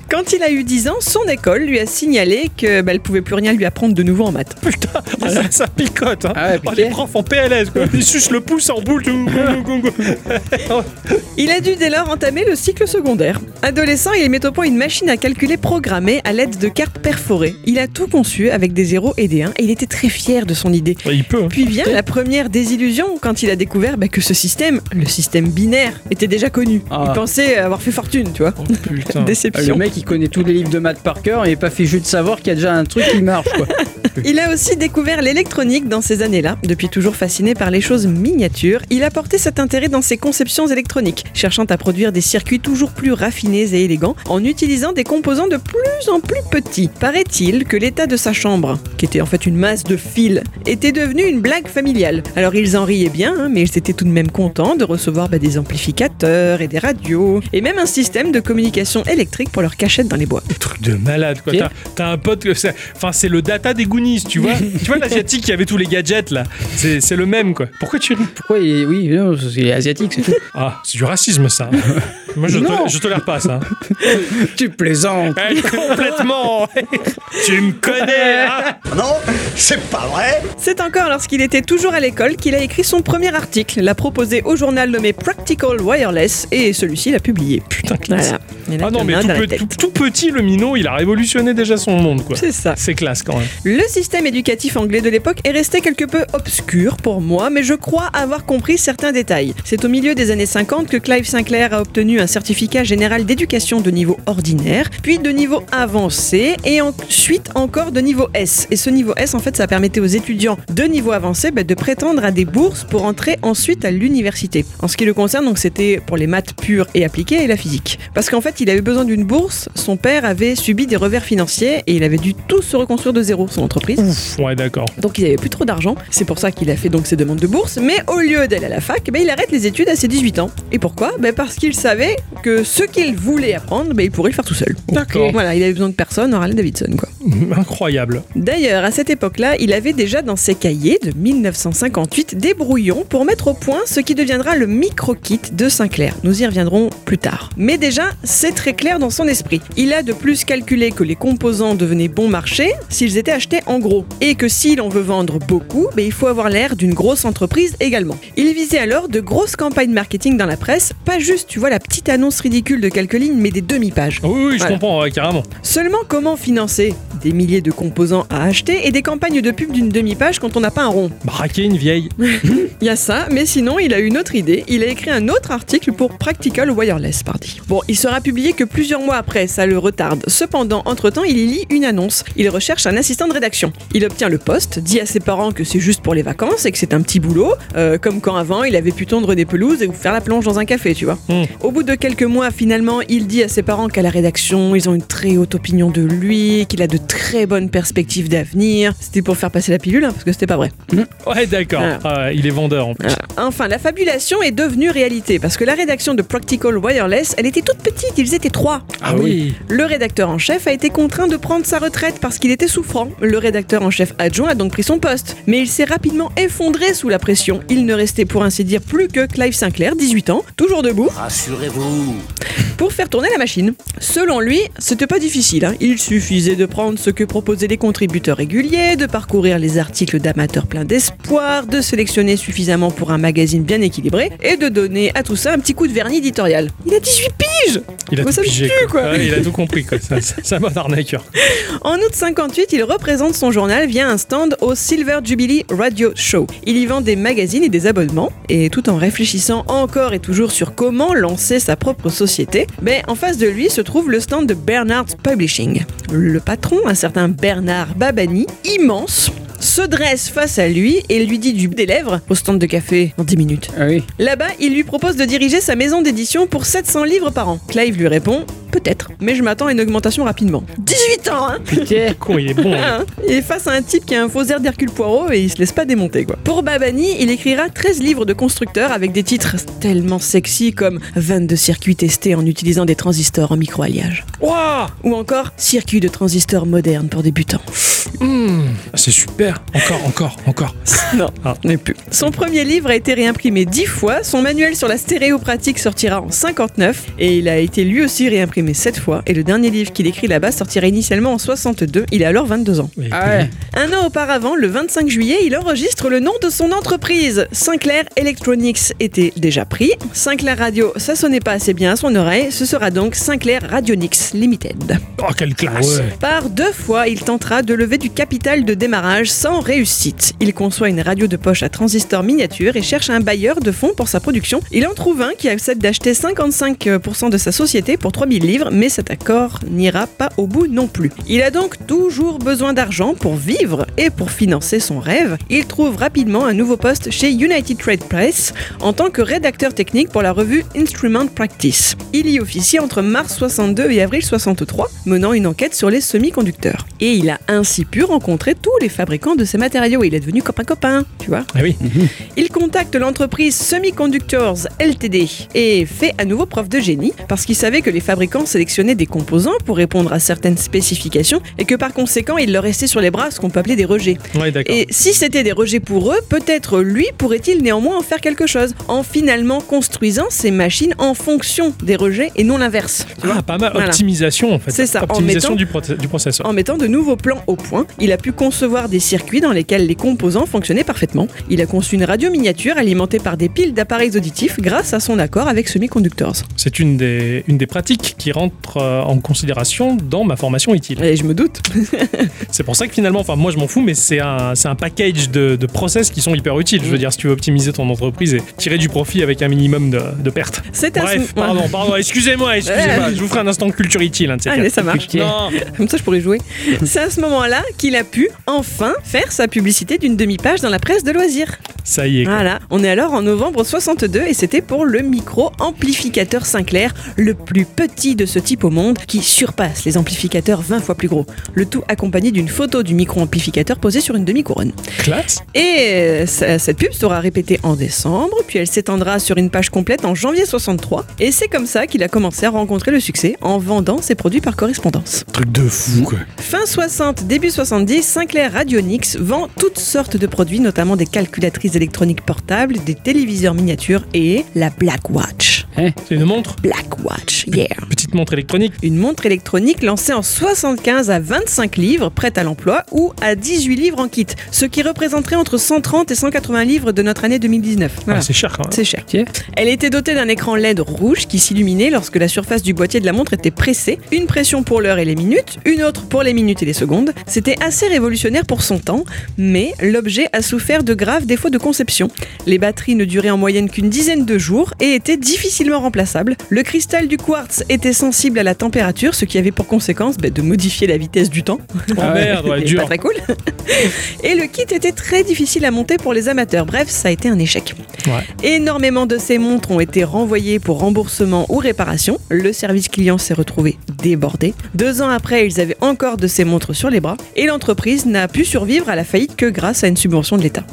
Quand il a eu 10 ans, son école lui a signalé que bah, elle pouvait plus rien lui apprendre de nouveau en maths. Putain, oh, *laughs* ça, ça picote. Hein. Ah ouais, Oh, piqué. Les profs en PLS, quoi. Ils sucent le pouce en boule. tout. *laughs* Il a dû dès lors entamer le cycle secondaire. Adolescent, il met au point une machine à calculer programmée à l'aide de cartes perforées. Il a tout conçu avec des zéros et des 1 et il était très fier de son idée. Ouais, Il peut. hein. Puis vient la première désillusion quand il a découvert bah, que ce système, le système binaire, était déjà connu. Ah. Il pensait avoir fait fortune, tu vois. Oh, putain. *laughs* Ah, Déception. Le mec, il connaît tous les livres de maths par cœur et il est pas fait juste de savoir qu'il y a déjà un truc qui marche, quoi. *laughs* Il a aussi découvert l'électronique dans ces années-là. Depuis toujours fasciné par les choses miniatures, il a porté cet intérêt dans ses conceptions électroniques, cherchant à produire des circuits toujours plus raffinés et élégants en utilisant des composants de plus en plus petits. Paraît-il que l'état de sa chambre, qui était en fait une masse de fils, était devenu une blague familiale. Alors ils en riaient bien, hein, mais ils étaient tout de même contents de recevoir bah, des amplificateurs et des radios, et même un système de communication électrique pour leur cachette dans les bois. Truc de malade, quoi. T'as un pote que c'est. Enfin, c'est le data des Goonies, tu vois. *laughs* tu vois l'asiatique qui avait tous les gadgets, là. C'est c'est le même, quoi. Pourquoi tu ris? Pourquoi il est... Oui, non, c'est asiatique, c'est tout. Ah, c'est du racisme, ça. Moi, je, Non. tolère, je tolère pas ça. *laughs* tu plaisantes. Eh, complètement. *laughs* tu me connais, hein Non, c'est pas vrai C'est encore lorsqu'il était toujours à l'école qu'il a écrit son premier article, l'a proposé au journal nommé Practical Wireless et celui-ci l'a publié. Putain, classe. Voilà. Ah non, mais tout, pe- tout- tout petit, le minot, il a révolutionné déjà son monde, quoi. C'est ça. C'est classe quand même. Le système éducatif anglais de l'époque est resté quelque peu obscur pour moi, mais je crois avoir compris certains détails. C'est au milieu des années 50 que Clive Sinclair a obtenu un certificat général d'éducation de niveau ordinaire, puis de niveau avancé, et ensuite encore de niveau S. Et ce niveau S, en fait, ça permettait aux étudiants de niveau avancé bah, de prétendre à des bourses pour entrer ensuite à l'université. En ce qui le concerne, donc c'était pour les maths pures et appliquées et la physique. Parce qu'en fait, il avait besoin d'une bourse, son père avait subi des revers financiers et il avait dû tout se reconstruire de zéro, son entreprise. Ouf, ouais, d'accord. Donc il avait plus trop d'argent, c'est pour ça qu'il a fait donc ses demandes de bourse, mais au lieu d'aller à la fac, ben, il arrête les études à ses 18 ans. Et pourquoi? Ben, Parce qu'il savait que ce qu'il voulait apprendre, ben, il pourrait le faire tout seul. D'accord. Voilà, il avait besoin de personne, Harley Davidson quoi. *laughs* Incroyable. D'ailleurs, à cette époque-là, il avait déjà dans ses cahiers de 1958 des brouillons pour mettre au point ce qui deviendra le micro-kit de Sinclair. Nous y reviendrons plus tard. Mais déjà, c'est très clair dans son esprit. Il a de plus calculé que les composants devenaient bon marché s'ils étaient achetés en gros. Et que si l'on veut vendre beaucoup, il faut avoir l'air d'une grosse entreprise également. Il visait alors de grosses campagnes marketing dans la presse, pas juste, tu vois, la petite annonce ridicule de quelques lignes, mais des demi-pages. Ah oui, oui, je Voilà. comprends, ouais, carrément. Seulement comment financer Des milliers de composants à acheter et des campagnes de pub d'une demi-page quand on n'a pas un rond? Braquer une vieille. *laughs* Il y a ça, mais sinon il a une autre idée. Il a écrit un autre article pour Practical Wireless, pardi. Bon, il sera publié que plusieurs mois après, ça le retarde. Cependant, entre-temps, il y lit une annonce. Il recherche un assistant de rédaction. Il obtient le poste, dit à ses parents que c'est juste pour les vacances et que c'est un petit boulot, euh, comme quand avant il avait pu tondre des pelouses et faire la planche dans un café, tu vois. Hmm. Au bout de quelques mois, finalement, il dit à ses parents qu'à la rédaction, ils ont une très haute opinion de lui, qu'il a de très bonnes perspectives d'avenir. C'était pour faire passer la pilule, hein, parce que c'était pas vrai. Ouais, d'accord. Ah. Ah il est vendeur en plus. Voilà. Enfin, la fabulation est devenue réalité, parce que la rédaction de Practical Wireless, elle était toute petite, ils étaient trois. Ah oui. Le rédacteur en chef a été contraint de prendre sa retraite parce qu'il était souffrant. Le rédacteur en chef adjoint a donc pris son poste. Mais il s'est rapidement effondré sous la pression. Il ne restait pour ainsi dire plus que Clive Sinclair, 18 ans, toujours debout, Rassurez-vous. pour faire tourner la machine. Selon lui, c'était pas difficile. hein. Il suffisait de prendre ce que proposaient les contributeurs réguliers, de parcourir les articles d'amateurs pleins d'espoir, de sélectionner suffisamment pour un magazine bien équilibré et de donner à tout ça un petit coup de vernis éditorial. Il a 18 piges Il a tout ça me pigé. tue, quoi. Ouais, il a tout compris, quoi. Ça- ça- C'est un bon arnaqueur. En août 58, il représente son journal via un stand au Silver Jubilee Il y vend des magazines et des abonnements, et tout en réfléchissant encore et toujours sur comment lancer sa propre société, ben, en face de lui se trouve le stand de Bernard Publishing. Le patron, un certain Bernard Babani, immense, se dresse face à lui et lui dit du bout des lèvres au stand de café dans 10 minutes. Ah oui. Là-bas, il lui propose de diriger sa maison d'édition pour 700 livres par an. Clive lui répond Peut-être, mais je m'attends à une augmentation rapidement. 18 ans, hein Putain. Con, il est bon. hein. Il est face à un type qui a un faux air d'Hercule Poirot et il se laisse pas démonter quoi. Pour Babani, il écrira 13 livres de constructeurs avec des titres tellement sexy comme 22 circuits testés en utilisant des transistors en micro-alliage. Ou encore circuits de transistors modernes pour débutants. Hmm, C'est super. Encore, encore, encore. *laughs* Non, Ah. n'est plus. Son premier livre a été réimprimé 10 fois, son manuel sur la stéréopratique sortira en 59 et il a été lui aussi réimprimé 7 fois et le dernier livre qu'il écrit là-bas sortira initialement en 62, il a alors 22 ans. Oui, Ah ouais. Un an auparavant, le 25 juillet, il enregistre le nom de son entreprise. Sinclair Electronics était déjà pris. Sinclair Radio, ça sonnait pas assez bien à son oreille. Ce sera donc Sinclair Radionics Limited. Oh, quelle classe. Par deux fois, il tentera de lever du capital de démarrage sans réussite. Il conçoit une radio de poche à transistor miniature et cherche un bailleur de fonds pour sa production. Il en trouve un qui accepte d'acheter 55% de sa société pour 3000 livres, mais cet accord n'ira pas au bout non plus. Il a donc toujours besoin d'argent pour vivre et pour financer son rêve. Il trouve rapidement un nouveau poste chez United Trade Press en tant que rédacteur technique pour la revue Instrument Practice. Il y officie entre mars 62 et avril 63, menant une enquête sur les semi-conducteurs. Et il a ainsi pu rencontrer tous les fabricants de ces matériaux. Il est devenu copain-copain, tu vois. Ah oui. *laughs* Il contacte l'entreprise Semiconductors Ltd et fait à nouveau preuve de génie parce qu'il savait que les fabricants sélectionnaient des composants pour répondre à certaines spécifications et que par conséquent il leur restait sur les bras ce qu'on peut appeler des rejets. Ouais. Et si c'était des rejets pour eux, peut-être lui pourrait-il néanmoins en faire quelque chose en finalement construisant ces machines en fonction des rejets et non l'inverse. tu vois. Ah, pas mal. Voilà. Optimisation, en fait. C'est ça, en Optimisation mettant- du, du processeur. En mettant de nouveaux plans au point, il a pu concevoir des circuits dans lesquels les composants fonctionnaient parfaitement. Il a conçu une radio miniature alimentée par des piles d'appareils auditifs grâce à son accord avec Semiconductors. C'est une des, une des pratiques qui rentre euh, en considération dans ma formation utile. Et je me doute. *laughs* C'est pour ça que finalement, enfin moi je m'en fous, mais c'est un, c'est un package de, de process qui sont hyper utiles. Je veux dire, si tu veux optimiser ton entreprise et tirer du profit avec un minimum de, de pertes. C'est à ce- Bref, pardon, pardon, excusez-moi, *laughs* excusez-moi. Je vous ferai un instant culture utile. hein, Allez, ça marche. Non, Comme ça, je pourrais jouer. *laughs* C'est à ce moment-là qu'il a pu enfin faire sa publicité d'une demi-page dans la presse de loisirs. ça y est. quoi. Voilà, on est alors en novembre 62 et c'était pour le micro-amplificateur Sinclair, le plus petit de ce type au monde, qui surpasse les amplificateurs 20 fois plus gros. Le tout accompagné d'une photo du micro-amplificateur posé sur une demi-couronne. Classe. Et euh, ça- cette pub sera répétée en décembre, puis elle s'étendra sur une page complète en janvier 63. Et c'est comme ça qu'il a commencé à rencontrer le succès en vendant ses produits par correspondance. Truc de fou, quoi. Fin 60, début 70, Sinclair Vend toutes sortes de produits, notamment des calculatrices électroniques portables, des téléviseurs miniatures et la Black Watch. C'est une montre Black Watch, yeah. Petite montre électronique. Une montre électronique lancée en 75 à 25 livres, prête à l'emploi, ou à 18 livres en kit, ce qui représenterait entre 130 et 180 livres de notre année 2019. Voilà. Ah, c'est cher quand même. C'est cher. Tiens. Elle était dotée d'un écran LED rouge qui s'illuminait lorsque la surface du boîtier de la montre était pressée. Une pression pour l'heure et les minutes, une autre pour les minutes et les secondes. C'était assez révolutionnaire pour son mais l'objet a souffert de graves défauts de conception. Les batteries ne duraient en moyenne qu'une dizaine de jours et étaient difficilement remplaçables. Le cristal du quartz était sensible à la température, ce qui avait pour conséquence bah, de modifier la vitesse du temps. Oh merde, ouais, *laughs* dur. Pas très cool. *laughs* Et le kit était très difficile à monter pour les amateurs. Bref, ça a été un échec. Ouais. Énormément de ces montres ont été renvoyées pour remboursement ou réparation. Le service client s'est retrouvé débordé. Deux ans après, ils avaient encore de ces montres sur les bras. Et l'entreprise n'a pu survivre à la faillite que grâce à une subvention de l'État.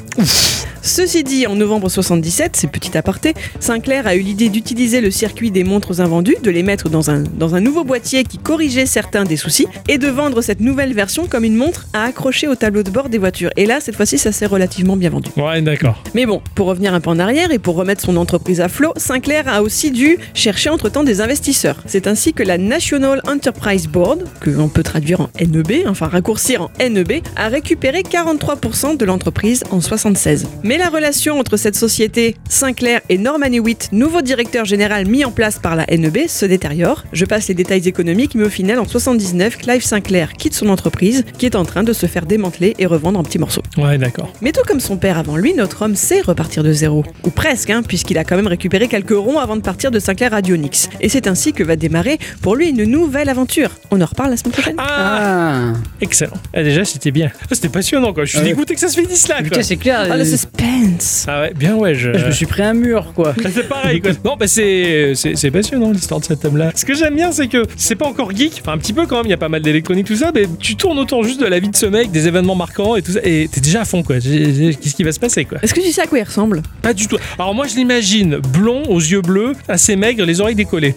Ceci dit, en novembre 77, c'est petit aparté, Sinclair a eu l'idée d'utiliser le circuit des montres invendues, de les mettre dans un, dans un nouveau boîtier qui corrigeait certains des soucis, et de vendre cette nouvelle version comme une montre à accrocher au tableau de bord des voitures. Et là, cette fois-ci, ça s'est relativement bien vendu. Ouais, d'accord. Mais bon, pour revenir un peu en arrière et pour remettre son entreprise à flot, Sinclair a aussi dû chercher entre-temps des investisseurs. C'est ainsi que la National Enterprise Board, que l'on peut traduire en NEB, enfin raccourcir en NEB, a récupéré 43% de l'entreprise en 76. Mais la relation entre cette société, Sinclair et Norman Hewitt, nouveau directeur général mis en place par la NEB, se détériore. Je passe les détails économiques, mais au final, en 79, Clive Sinclair quitte son entreprise, qui est en train de se faire démanteler et revendre en petits morceaux. Ouais, d'accord. Mais tout comme son père avant lui, notre homme sait repartir de zéro. Ou presque, hein, puisqu'il a quand même récupéré quelques ronds avant de partir de Sinclair Radionics. Et c'est ainsi que va démarrer pour lui une nouvelle aventure. On en reparle la semaine prochaine. Ah, Ah, excellent. Ah, déjà, c'était bien. Ah, *laughs* c'était passionnant, quoi. Je suis Ah ouais. dégoûté que ça se finisse là, quoi. putain, c'est clair. Le euh, suspense Ah ouais, bien ouais, je... je me suis pris un mur, quoi. *laughs* C'est pareil quoi. Non, bah c'est c'est passionnant l'histoire de cet homme-là. Ce que j'aime bien, c'est que c'est pas encore geek, enfin un petit peu quand même. Il y a pas mal d'électronique tout ça, mais tu tournes autour juste de la vie de ce mec, des événements marquants et tout ça, et t'es déjà à fond quoi. Qu'est-ce qui va se passer quoi? Est-ce que tu sais à quoi il ressemble? Pas du tout. Alors moi je l'imagine blond, aux yeux bleus, assez maigre, les oreilles décollées.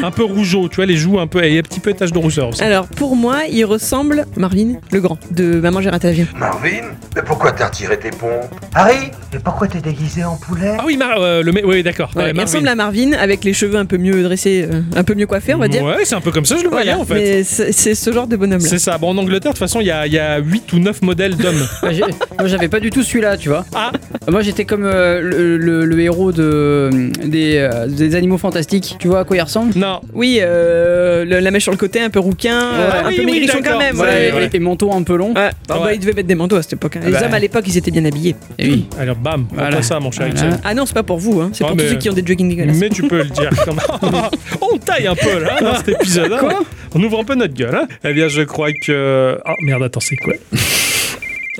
*laughs* un peu rougeau, tu vois, les joues un peu, et un petit peu de tache de rousseur aussi. Alors, pour moi, il ressemble Marvin, le grand, de Maman j'ai raté l'avion. Marvin Mais pourquoi t'as retiré tes pompes Harry Mais pourquoi t'es déguisé en poulet Ah oui, Mar- euh, le mec, oui, d'accord. Ouais, Ouais, il Marvin. ressemble à Marvin avec les cheveux un peu mieux dressés, euh, un peu mieux coiffés, on va dire. Ouais, c'est un peu comme ça, je le voyais Voilà, en fait. Mais c'est c'est ce genre de bonhomme-là. C'est ça. Bon, en Angleterre, de toute façon, il y a, il y a 8 ou 9 modèles d'hommes. *laughs* J'ai- Moi, j'avais pas du tout celui-là, tu vois. ah, Moi, j'étais comme euh, le, le- le héros de, des, euh, des animaux fantastiques. Tu vois à quoi il ressemble? Oui, euh, le- la mèche sur le côté, un peu rouquin, euh, un oui, peu oui, maigrichon d'accord. quand même. Ouais, ouais. ouais. Et manteau un peu long. Ouais. Ah bah, Ouais. ils devaient mettre des manteaux à cette époque. hein. Les Bah. hommes à l'époque, ils étaient bien habillés. Et oui. Alors, bam, Voilà. voilà. ça, mon cher Voilà. Ixon. Ah non, c'est pas pour vous, hein. c'est Ah, pour mais- tous ceux qui ont des jogging dégueulasses. Mais tu peux le dire comme *laughs* On taille un peu là dans cet épisode. hein. Quoi? On ouvre un peu notre gueule. Hein. Eh bien, je crois que. Oh merde, attends, c'est quoi?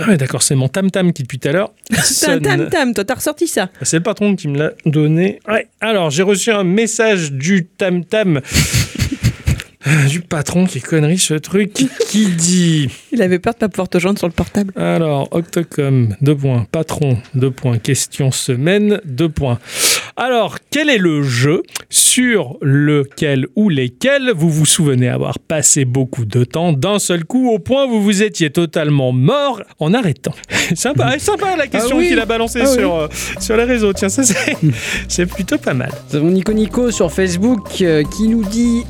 Ah ouais, d'accord, c'est mon tam-tam qui depuis tout à l'heure. *laughs* Tam, sonne. tam, tam, toi t'as ressorti ça. C'est le patron qui me l'a donné. Ouais. Alors, j'ai reçu un message du tam tam. euh, Du patron qui connerie ce truc qui *laughs* dit. Il avait peur de pas pouvoir te joindre sur le portable. alors Octocom deux points. Patron deux points. Question semaine deux points. Alors quel est le jeu sur lequel ou lesquels vous vous souvenez avoir passé beaucoup de temps d'un seul coup au point où vous vous étiez totalement mort en arrêtant? *laughs* Sympa *laughs* sympa la question oui. qu'il a balancée Ah oui. sur, euh, sur les réseaux. Tiens ça c'est c'est plutôt pas mal. Nous avons Nico Nico sur Facebook euh, qui nous dit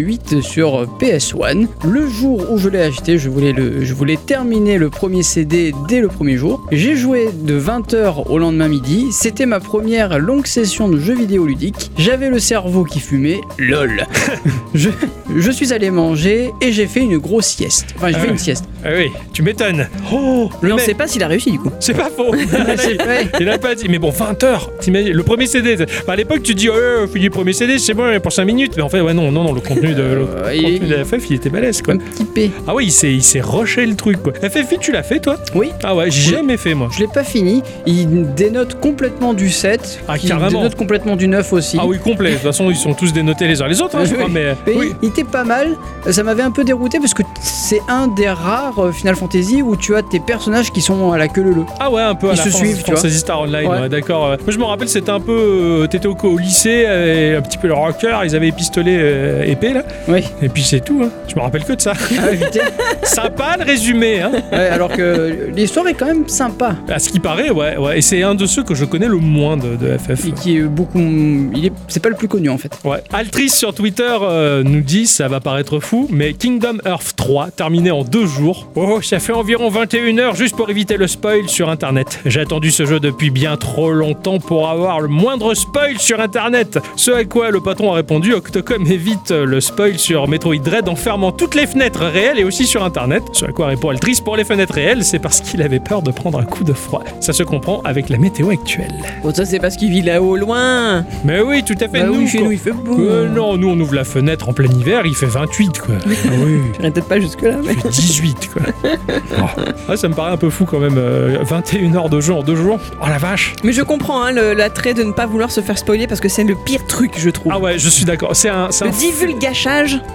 FF8 sur PS1. Le jour où je l'ai acheté, je voulais, le, je voulais terminer le premier CD dès le premier jour. J'ai joué de 20h au lendemain midi. C'était ma première longue session de jeux vidéo ludique. J'avais le cerveau qui fumait. LOL. *laughs* je, je suis allé manger et j'ai fait une grosse sieste. Enfin, j'ai Ah fait une sieste. ah oui tu m'étonnes oh Mais on mec sait pas s'il a réussi du coup. c'est pas faux. *laughs* Il a pas dit, mais bon, 20 heures, t'imagines, le premier CD. Enfin, à l'époque, tu dis, ouais, fini le premier CD, c'est bon, pour 5 minutes. Mais en fait, ouais, non, non, non, le contenu de, le Euh, contenu il- de la FF, il était balèze, quoi. Un petit P. Ah oui, il s'est, il s'est rushé le truc, quoi. FF8, tu l'as fait, toi? Oui. Ah ouais, j'ai jamais fait, moi. Je l'ai pas fini. Il dénote complètement du 7. Ah, qui carrément. dénote complètement du 9 aussi. Ah oui, complet. De toute façon, ils sont tous dénotés les uns les autres, hein, je Oui. crois, mais. Mais oui. il était pas mal. Ça m'avait un peu dérouté parce que c'est un des rares euh, Final Fantasy où tu as tes personnages qui sont à la queue leu. Ah ouais, un peu à Ils la se Fan- suivent, tu vois. Star Online, Ouais. ouais, d'accord. ouais. Moi, je me rappelle, c'était un peu. euh, T'étais au, au lycée, euh, un petit peu le rocker, ils avaient les pistolets euh, épais, là. Oui. Et puis c'est tout, hein. Je me rappelle que de ça. Ah. *laughs* Sympa le résumé, hein. Ouais, alors que l'histoire est quand même sympa. À ce qui paraît, ouais, ouais. Et c'est un de ceux que je connais le moins de, de FF. Et qui est beaucoup. Il est... C'est pas le plus connu en fait. Ouais. Altrice sur Twitter euh, nous dit, ça va paraître fou, mais Kingdom Earth 3, terminé en deux jours. Oh, ça fait environ 21 heures juste pour éviter le spoil sur Internet. J'ai attendu ce jeu depuis bien trop longtemps pour avoir le moindre spoil sur Internet. Ce à quoi le patron a répondu, Octocom évite le spoil sur Metroid Dread en fermant toutes les fenêtres réelles et aussi sur Internet. Ce à quoi répond Altrice, pour les fenêtres réelles, c'est parce qu'il avait peur de prendre un coup de froid. Ça se comprend avec la météo actuelle. Bon, ça c'est parce qu'il vit là-haut loin. Mais oui, tout à fait. Bah nous, oui, chez quand- nous il fait beau. Euh, non, nous on ouvre la fenêtre en plein hiver, il fait 28 quoi. Ah oui. *laughs* J'irai peut-être pas jusque-là, mais. Il fait 18 quoi. *laughs* Oh. Ouais, ça me paraît un peu fou quand même. euh, 21 heures de jeu en deux jours. Oh la vache. Mais je comprends hein, l'attrait de ne pas vouloir se faire spoiler parce que c'est le pire truc, je trouve. Ah ouais, je suis d'accord. C'est un, le un,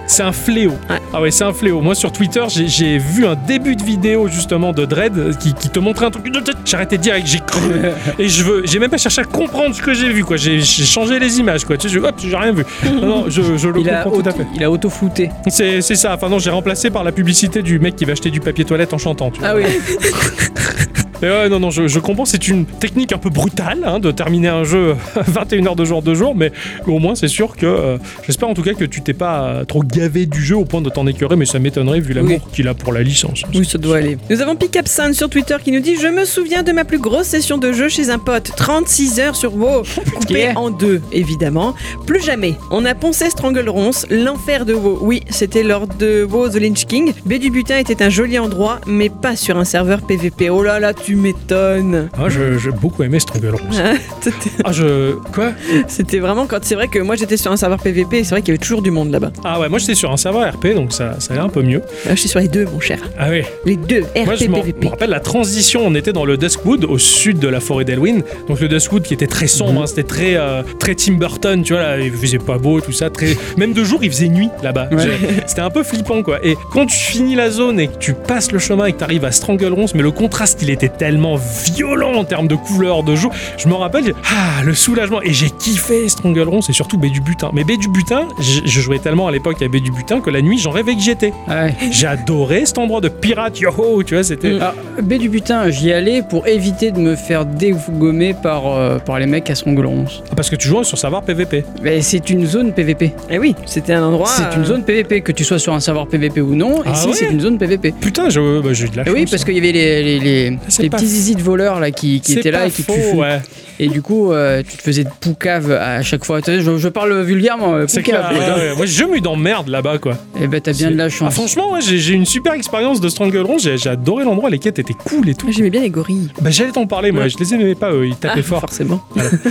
c'est un fléau. Ouais. Ah ouais, c'est un fléau. Moi sur Twitter, j'ai- vu un début de vidéo justement de Dread euh, qui, qui te montrait un truc. J'ai arrêté direct, j'ai cru. *laughs* Et je veux, j'ai même pas cherché à comprendre ce que j'ai vu quoi. J'ai changé les images quoi. Tu sais, je- hop, j'ai rien vu. Non, non, je, je le Il a, comprends tout à auto- fait. il a auto-flouté. C'est c'est ça. Enfin non, j'ai remplacé par la publicité du mec qui va acheter du papier toilette en chantant. Tu vois. Ah oui. *laughs* Mais ouais, non, non, je, je comprends, c'est une technique un peu brutale hein, de terminer un jeu *laughs* 21 heures de jour de jour, mais au moins c'est sûr que euh, j'espère en tout cas que tu t'es pas euh, trop gavé du jeu au point de t'en écœurer, mais ça m'étonnerait vu l'amour qu'il a pour la licence. Oui, ça doit aller. Nous avons Sun sur Twitter qui nous dit Je me souviens de ma plus grosse session de jeu chez un pote. 36 heures sur WoW. *laughs* Coupé Ok. en deux, évidemment. Plus jamais. On a poncé Stranglerons, l'enfer de WoW. Oui, c'était lors de WoW The Lynch King. B du butin était un joli endroit, mais pas sur un serveur PVP. Oh là là, tu m'étonnes. Ah, je- j'ai beaucoup aimé. Hein, C'était- *laughs* Ah, je. Quoi? C'était vraiment quand c'est vrai que moi j'étais sur un serveur PVP et c'est vrai qu'il y avait toujours du monde là-bas. Ah, ouais, moi j'étais sur un serveur RP, donc ça, ça allait un peu mieux. Là, je suis sur les deux, mon cher. Ah, ouais. Les deux, Moi, RP je m'en- PVP. me rappelle la transition. On était dans le Duskwood, au sud de la forêt d'Elwyn. Donc, le Duskwood qui était très sombre, hein, c'était très, euh, très Tim Burton, tu vois. Là, il faisait pas beau, tout ça. Très... Même de jour, il faisait nuit là-bas. Ouais. J'ai- C'était un peu flippant, quoi. Et quand tu finis la zone et que tu passes le chemin et que tu arrives à Stranglerons, mais le contraste, il était tellement violent en termes de couleur de jour. Je me rappelle, ah, le soulagement. Et j'ai kiffé Stranglerons et surtout B du butin. Mais B du butin, je jouais tellement à l'époque à B du butin que la nuit, j'en rêvais que j'y étais. Ah ouais. Adoré cet endroit de pirate, yo tu vois, c'était. Ah, B du butin, j'y allais pour éviter de me faire dégommer par, euh, par les mecs à Stranglerons. Parce que tu joues sur savoir PVP. Mais c'est une zone PVP. Eh oui, c'était un endroit. C'est une euh, zone PVP, que tu sois sur un serveur PVP ou non. Ah ici, ouais c'est une zone PVP. Putain, je- bah, j'ai eu de la Et oui, chance, parce hein. qu'il y avait les, les, les, C'est les pas petits faux. zizi de voleurs là qui, qui étaient là et qui faux, tu ouais. Et du coup, euh, tu te faisais de poucave à chaque fois. Je, je parle vulgairement, euh, C'est clair. poucave. ouais, ouais. Moi, je me d'emmerde là-bas, quoi. Et ben, t'as bien de la Ah, chance. franchement, ouais, j'ai une super expérience de Stranglerons. J'ai j'ai adoré l'endroit. Les quêtes étaient cool et tout. J'aimais bien les gorilles. Bah, j'allais t'en parler, moi. Je les aimais pas, eux. Ils tapaient Ah, fort. Forcément.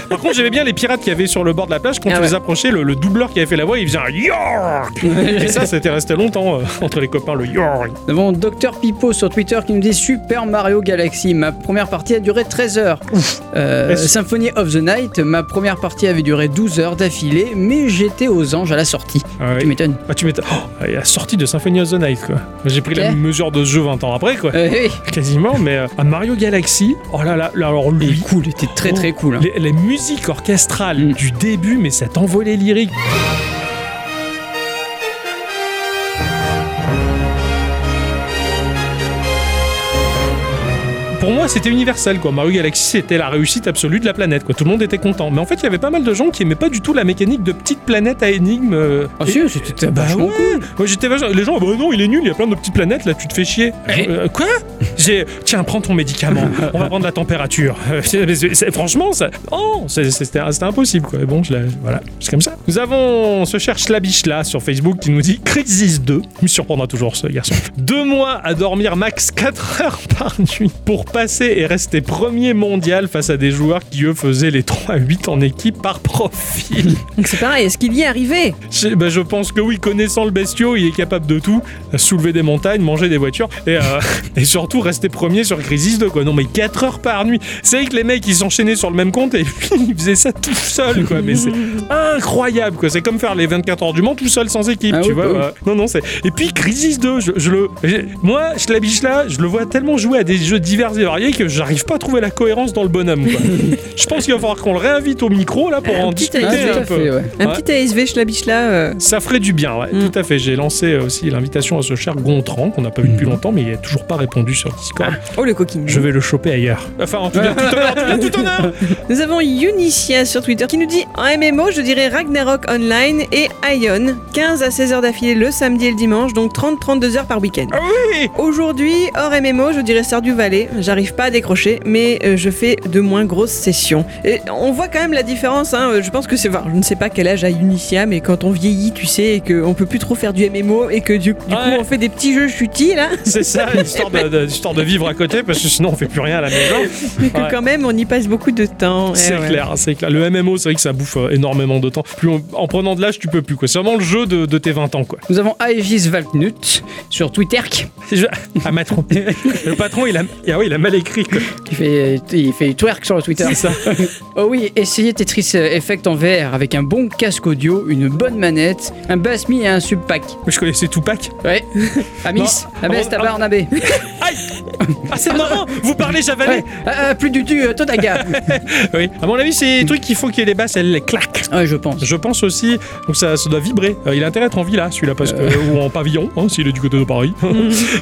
Par contre, j'aimais bien les pirates qu'il y avait sur le bord de la plage. Quand Ah tu ouais. les approchais, le, le doubleur qui avait fait la voix, il faisait un York Et ça, c'était resté longtemps euh, entre les copains, le York. Nous avons Dr Pipo sur Twitter qui nous dit Super Mario Galaxy. Ma première partie a duré 13 heures. Euh, Symphony of the Night, ma première partie avait duré 12 heures d'affilée, mais j'étais aux anges à la sortie. Ah. Tu m'étonnes. Ah, tu m'étonnes. Oh, la sortie de Symphony of the Night, quoi. J'ai pris la Ok. mesure de ce jeu 20 ans après, quoi. Euh, oui. Quasiment, mais euh, à Mario Galaxy, oh là là, là, alors Il lui, est cool, il était très très cool. hein. Les, les musiques orchestrales Mm. du début, mais cet envolé lyrique. Pour moi, c'était universel, quoi. Mario Galaxy, c'était la réussite absolue de la planète, quoi. Tout le monde était content. Mais en fait, il y avait pas mal de gens qui aimaient pas du tout la mécanique de petite planète à énigmes. euh, Ah et- si, c'était bah vachement ouais. cool. Moi j'étais vachement- Les gens, bah non, il est nul, il y a plein de petites planètes, là tu te fais chier. Eh. Euh, quoi? J'ai. Tiens, prends ton médicament, on va prendre la température. Euh, *laughs* c'est- c'est- c'est- franchement, ça. Oh, c'est- c'était c'était impossible quoi. Bon, je l'ai- voilà, c'est comme ça. Nous avons ce cher Schlabiche là sur Facebook qui nous dit Crisis 2. Il me surprendra toujours ce garçon. Deux mois à dormir max 4 heures par nuit pour passer et rester premier mondial face à des joueurs qui eux faisaient les 3 à 8 en équipe par profil. Donc c'est pareil, est-ce qu'il y est arrivé Je, bah, je pense que oui, connaissant le bestiau, il est capable de tout. Soulever des montagnes, manger des voitures et, euh, *laughs* et surtout rester premier sur Crisis 2 quoi. Non mais 4 heures par nuit. C'est vrai que les mecs ils s'enchaînaient sur le même compte et *laughs* puis ils faisaient ça tout seul quoi. Mais c'est *laughs* incroyable quoi. C'est comme faire les 24 heures du Mans tout seul sans équipe, Ah tu oui, vois. oui. Non non c'est. Et puis Crisis 2, je, je le, moi je l'habite là, je le vois tellement jouer à des jeux divers et variés que j'arrive pas à trouver la cohérence dans le bonhomme quoi. *laughs* je pense qu'il va falloir qu'on le réinvite au micro là pour Un en petit discuter Ah, ASV, tout un peu. fait, ouais. Un Ouais. petit ASV Schlabichla. euh, Ça ferait du bien, ouais, Mm. tout à fait. J'ai lancé euh, aussi l'invitation à ce cher Gontran, qu'on n'a pas vu depuis longtemps, mais il n'a toujours pas répondu sur Discord. Oh le coquin. Je vais le choper ailleurs. Enfin, en tout cas, tout honneur, tout, tout honneur *laughs* Nous avons Unicia sur Twitter qui nous dit en MMO, je dirais Ragnarok Online et Ion, 15 à 16 heures d'affilée le samedi et le dimanche, donc 30-32 heures par week-end. Ah oui Aujourd'hui, hors MMO, je dirais Stardew Valley. J'arrive pas à décrocher, mais euh, je fais de moins grosses sessions. Et on voit quand même la différence. Hein. Euh, Je pense que c'est. enfin, je ne sais pas quel âge a Unicia, mais quand on vieillit, tu sais, et qu'on peut plus trop faire du MMO et que du, du coup on fait des petits jeux chutis là, C'est ça, *laughs* histoire de, de- histoire de vivre à côté, parce que sinon on fait plus rien à la maison. mais que Ouais. quand même on y passe beaucoup de temps. Eh C'est ouais. clair, c'est clair. Le MMO, c'est vrai que ça bouffe euh, énormément de temps. Plus on- en prenant de l'âge, tu peux plus, quoi. C'est vraiment le jeu de, de tes 20 ans, quoi. Nous avons Aegis Valknut sur Twitter Je- Ah. *laughs* Le patron, il a, ah ouais, il a mal écrit, quoi. qui fait, il fait twerk sur le Twitter. C'est ça. *laughs* Oh oui, essayez Tetris Effect en VR avec un bon casque audio, une bonne manette, un bass-mi et un sub-pack. Je connaissais Tupac. Ouais. *laughs* Amis, Ames, avant- Tabarnabé. *laughs* Aïe Ah, c'est marrant Vous parlez javanais Ouais, ah, plus du tout, euh, Todaga. Oui. À mon avis, c'est des trucs qu'il faut qu'il y ait les basses, elles les claquent. ouais, je pense. Je pense aussi, donc ça, ça doit vibrer. Euh, il a intérêt à être en villa, celui-là, parce que, ou en pavillon, hein, s'il est du côté de Paris.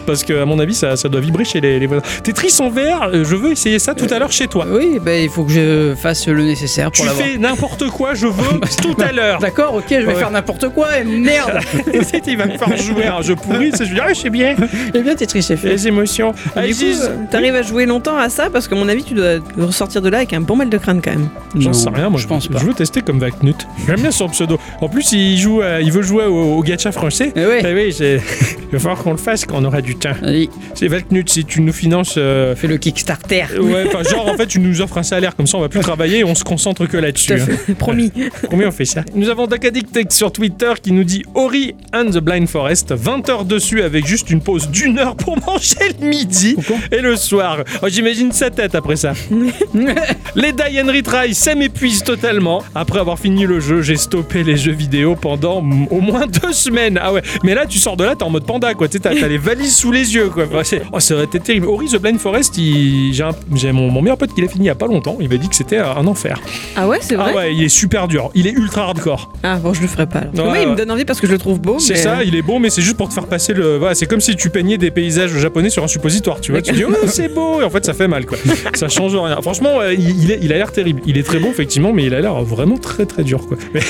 parce que, à mon avis, ça, ça doit vibrer chez les, les voisins. Tetris en verre, euh, je veux essayer ça tout à l'heure chez toi. Oui, bah, il faut que je fasse le nécessaire Tu pour l'avoir. fais n'importe quoi, je veux *laughs* tout à l'heure. D'accord, ok, je vais Ouais. faire n'importe quoi et merde. *laughs* il va me faire jouer à un jeu pourri, je vais dire, ah, je sais bien, Eh bien, Tetris, c'est fait. les émotions. Du coup, Ziz. euh, t'arrives à jouer longtemps à ça parce qu'à mon avis, tu dois ressortir de là avec un bon mal de crâne quand même. J'en sais rien, moi je pense pas. Je veux tester comme Vacnut. J'aime bien son pseudo. En plus, il joue, euh, il veut jouer au, au gacha français. Eh ouais. Eh oui, c'est- *laughs* il va falloir qu'on le fasse quand on aura du temps. Allez, C'est Vacnut, si tu nous finances. euh, fais le Kickstarter. Ouais, enfin, genre en fait, tu nous offres un salaire, comme ça on va plus travailler et on se concentre que là-dessus. Hein. Promis. *laughs* Combien on fait ça Nous avons Dakadictech sur Twitter qui nous dit Ori and the Blind Forest, 20 heures dessus avec juste une pause d'une heure pour *laughs* manger le midi Pourquoi et le soir. Oh, J'imagine sa tête après ça. *laughs* les Die and Retry, ça m'épuise totalement. Après avoir fini le jeu, j'ai stoppé les jeux vidéo pendant au moins deux semaines. Ah ouais, mais là tu sors de là, t'es en mode panda quoi. Tu sais, t'as les valises sous les yeux quoi. Enfin, oh, ça aurait été terrible. Ori the Blind Forest, j'ai mon, mon meilleur pote qui l'a fini il y a pas longtemps. Il m'a dit que c'était un enfer. Ah ouais, c'est vrai Ah ouais, il est super dur. Il est ultra hardcore. Ah bon, je le ferai pas. alors. Ouais, il me donne envie parce que je le trouve beau. C'est mais- ça, il est beau, mais c'est juste pour te faire passer le. Voilà, c'est comme si tu peignais des paysages japonais sur un suppositoire, tu vois. Tu dis, oh, c'est beau, et en fait, ça fait mal, quoi. ça change rien. Franchement, il, il est- il a l'air terrible. Il est très beau, effectivement, mais il a l'air vraiment très, très dur, quoi. Mais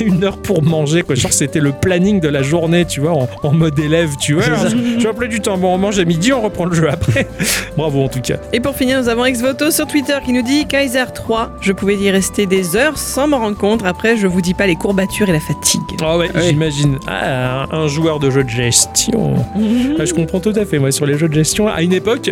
*laughs* une heure pour manger, quoi. Genre, c'était le planning de la journée, tu vois, en, en mode élève, tu vois. Alors, tu vas du temps. Bon, on mange à midi, on reprend le jeu après. Bravo, en tout cas. Et pour finir, nous avons Exvoto sur Twitter qui nous dit Kaiser 3. Je pouvais y rester des heures sans m'en rendre compte. Après, je vous dis pas les courbatures et la fatigue. Ah ouais, Ouais. j'imagine. Ah, un joueur de jeu de gestion. *laughs* Ah, je comprends tout à fait, moi, sur les jeux de gestion. À une époque,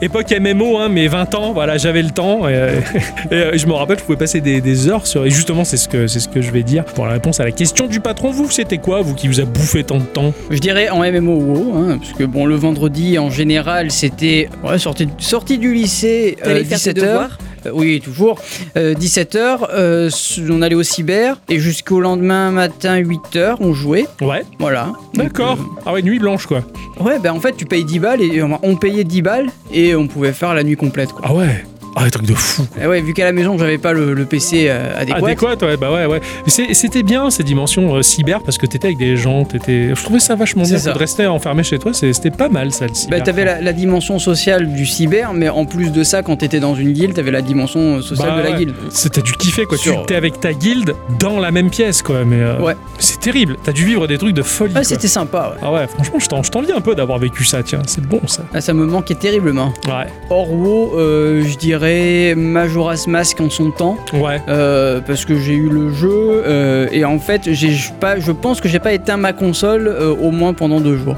époque MMO, hein, mais 20 ans, voilà, j'avais le temps. Et, euh, *laughs* et, euh, je me rappelle, je pouvais passer des, des heures sur. Et justement, c'est ce, que, c'est ce que je vais dire pour la réponse à la question du patron. Vous, c'était quoi, vous qui vous a bouffé tant de temps? Je dirais en MMO WoW, hein, parce que bon, le vendredi en général c'était ouais, sortie, sortie du lycée, euh, faire tes 17h. devoirs oui, toujours. 17h, on allait au cyber et jusqu'au lendemain matin 8h, on jouait. Ouais, Voilà. d'accord. Donc, Ah ouais, nuit blanche, quoi. euh, ouais, ben en fait, tu payes 10 balles et on, on payait 10 balles et on pouvait faire la nuit complète. Quoi. Ah ouais. Ah, un truc de fou. quoi. Et ouais, vu qu'à la maison, j'avais pas le, le PC euh, adéquat. Adéquat, ouais, bah ouais, ouais. C'était bien ces dimensions euh, cyber parce que t'étais avec des gens, t'étais. Je trouvais ça vachement bien ça. de rester enfermé chez toi, c'était pas mal ça le cyber. Bah, t'avais la, la dimension sociale du cyber, mais en plus de ça, quand t'étais dans une guilde, t'avais la dimension sociale Bah de la ouais. guilde. C'était du kiffé quoi. Sur- Tu étais avec ta guilde dans la même pièce quoi. Mais euh, Ouais. c'est terrible. T'as dû vivre des trucs de folie. Ah, quoi. c'était sympa, ouais. Ah ouais, franchement, je t'en- je t'envie un peu d'avoir vécu ça. Tiens, c'est bon ça. Ah, ça me manquait terriblement. Ouais. Orwo, euh, je dirais Majora's Mask en son temps, Ouais. euh, parce que j'ai eu le jeu euh, et en fait, j'ai pas, je pense que j'ai pas éteint ma console euh, au moins pendant deux jours.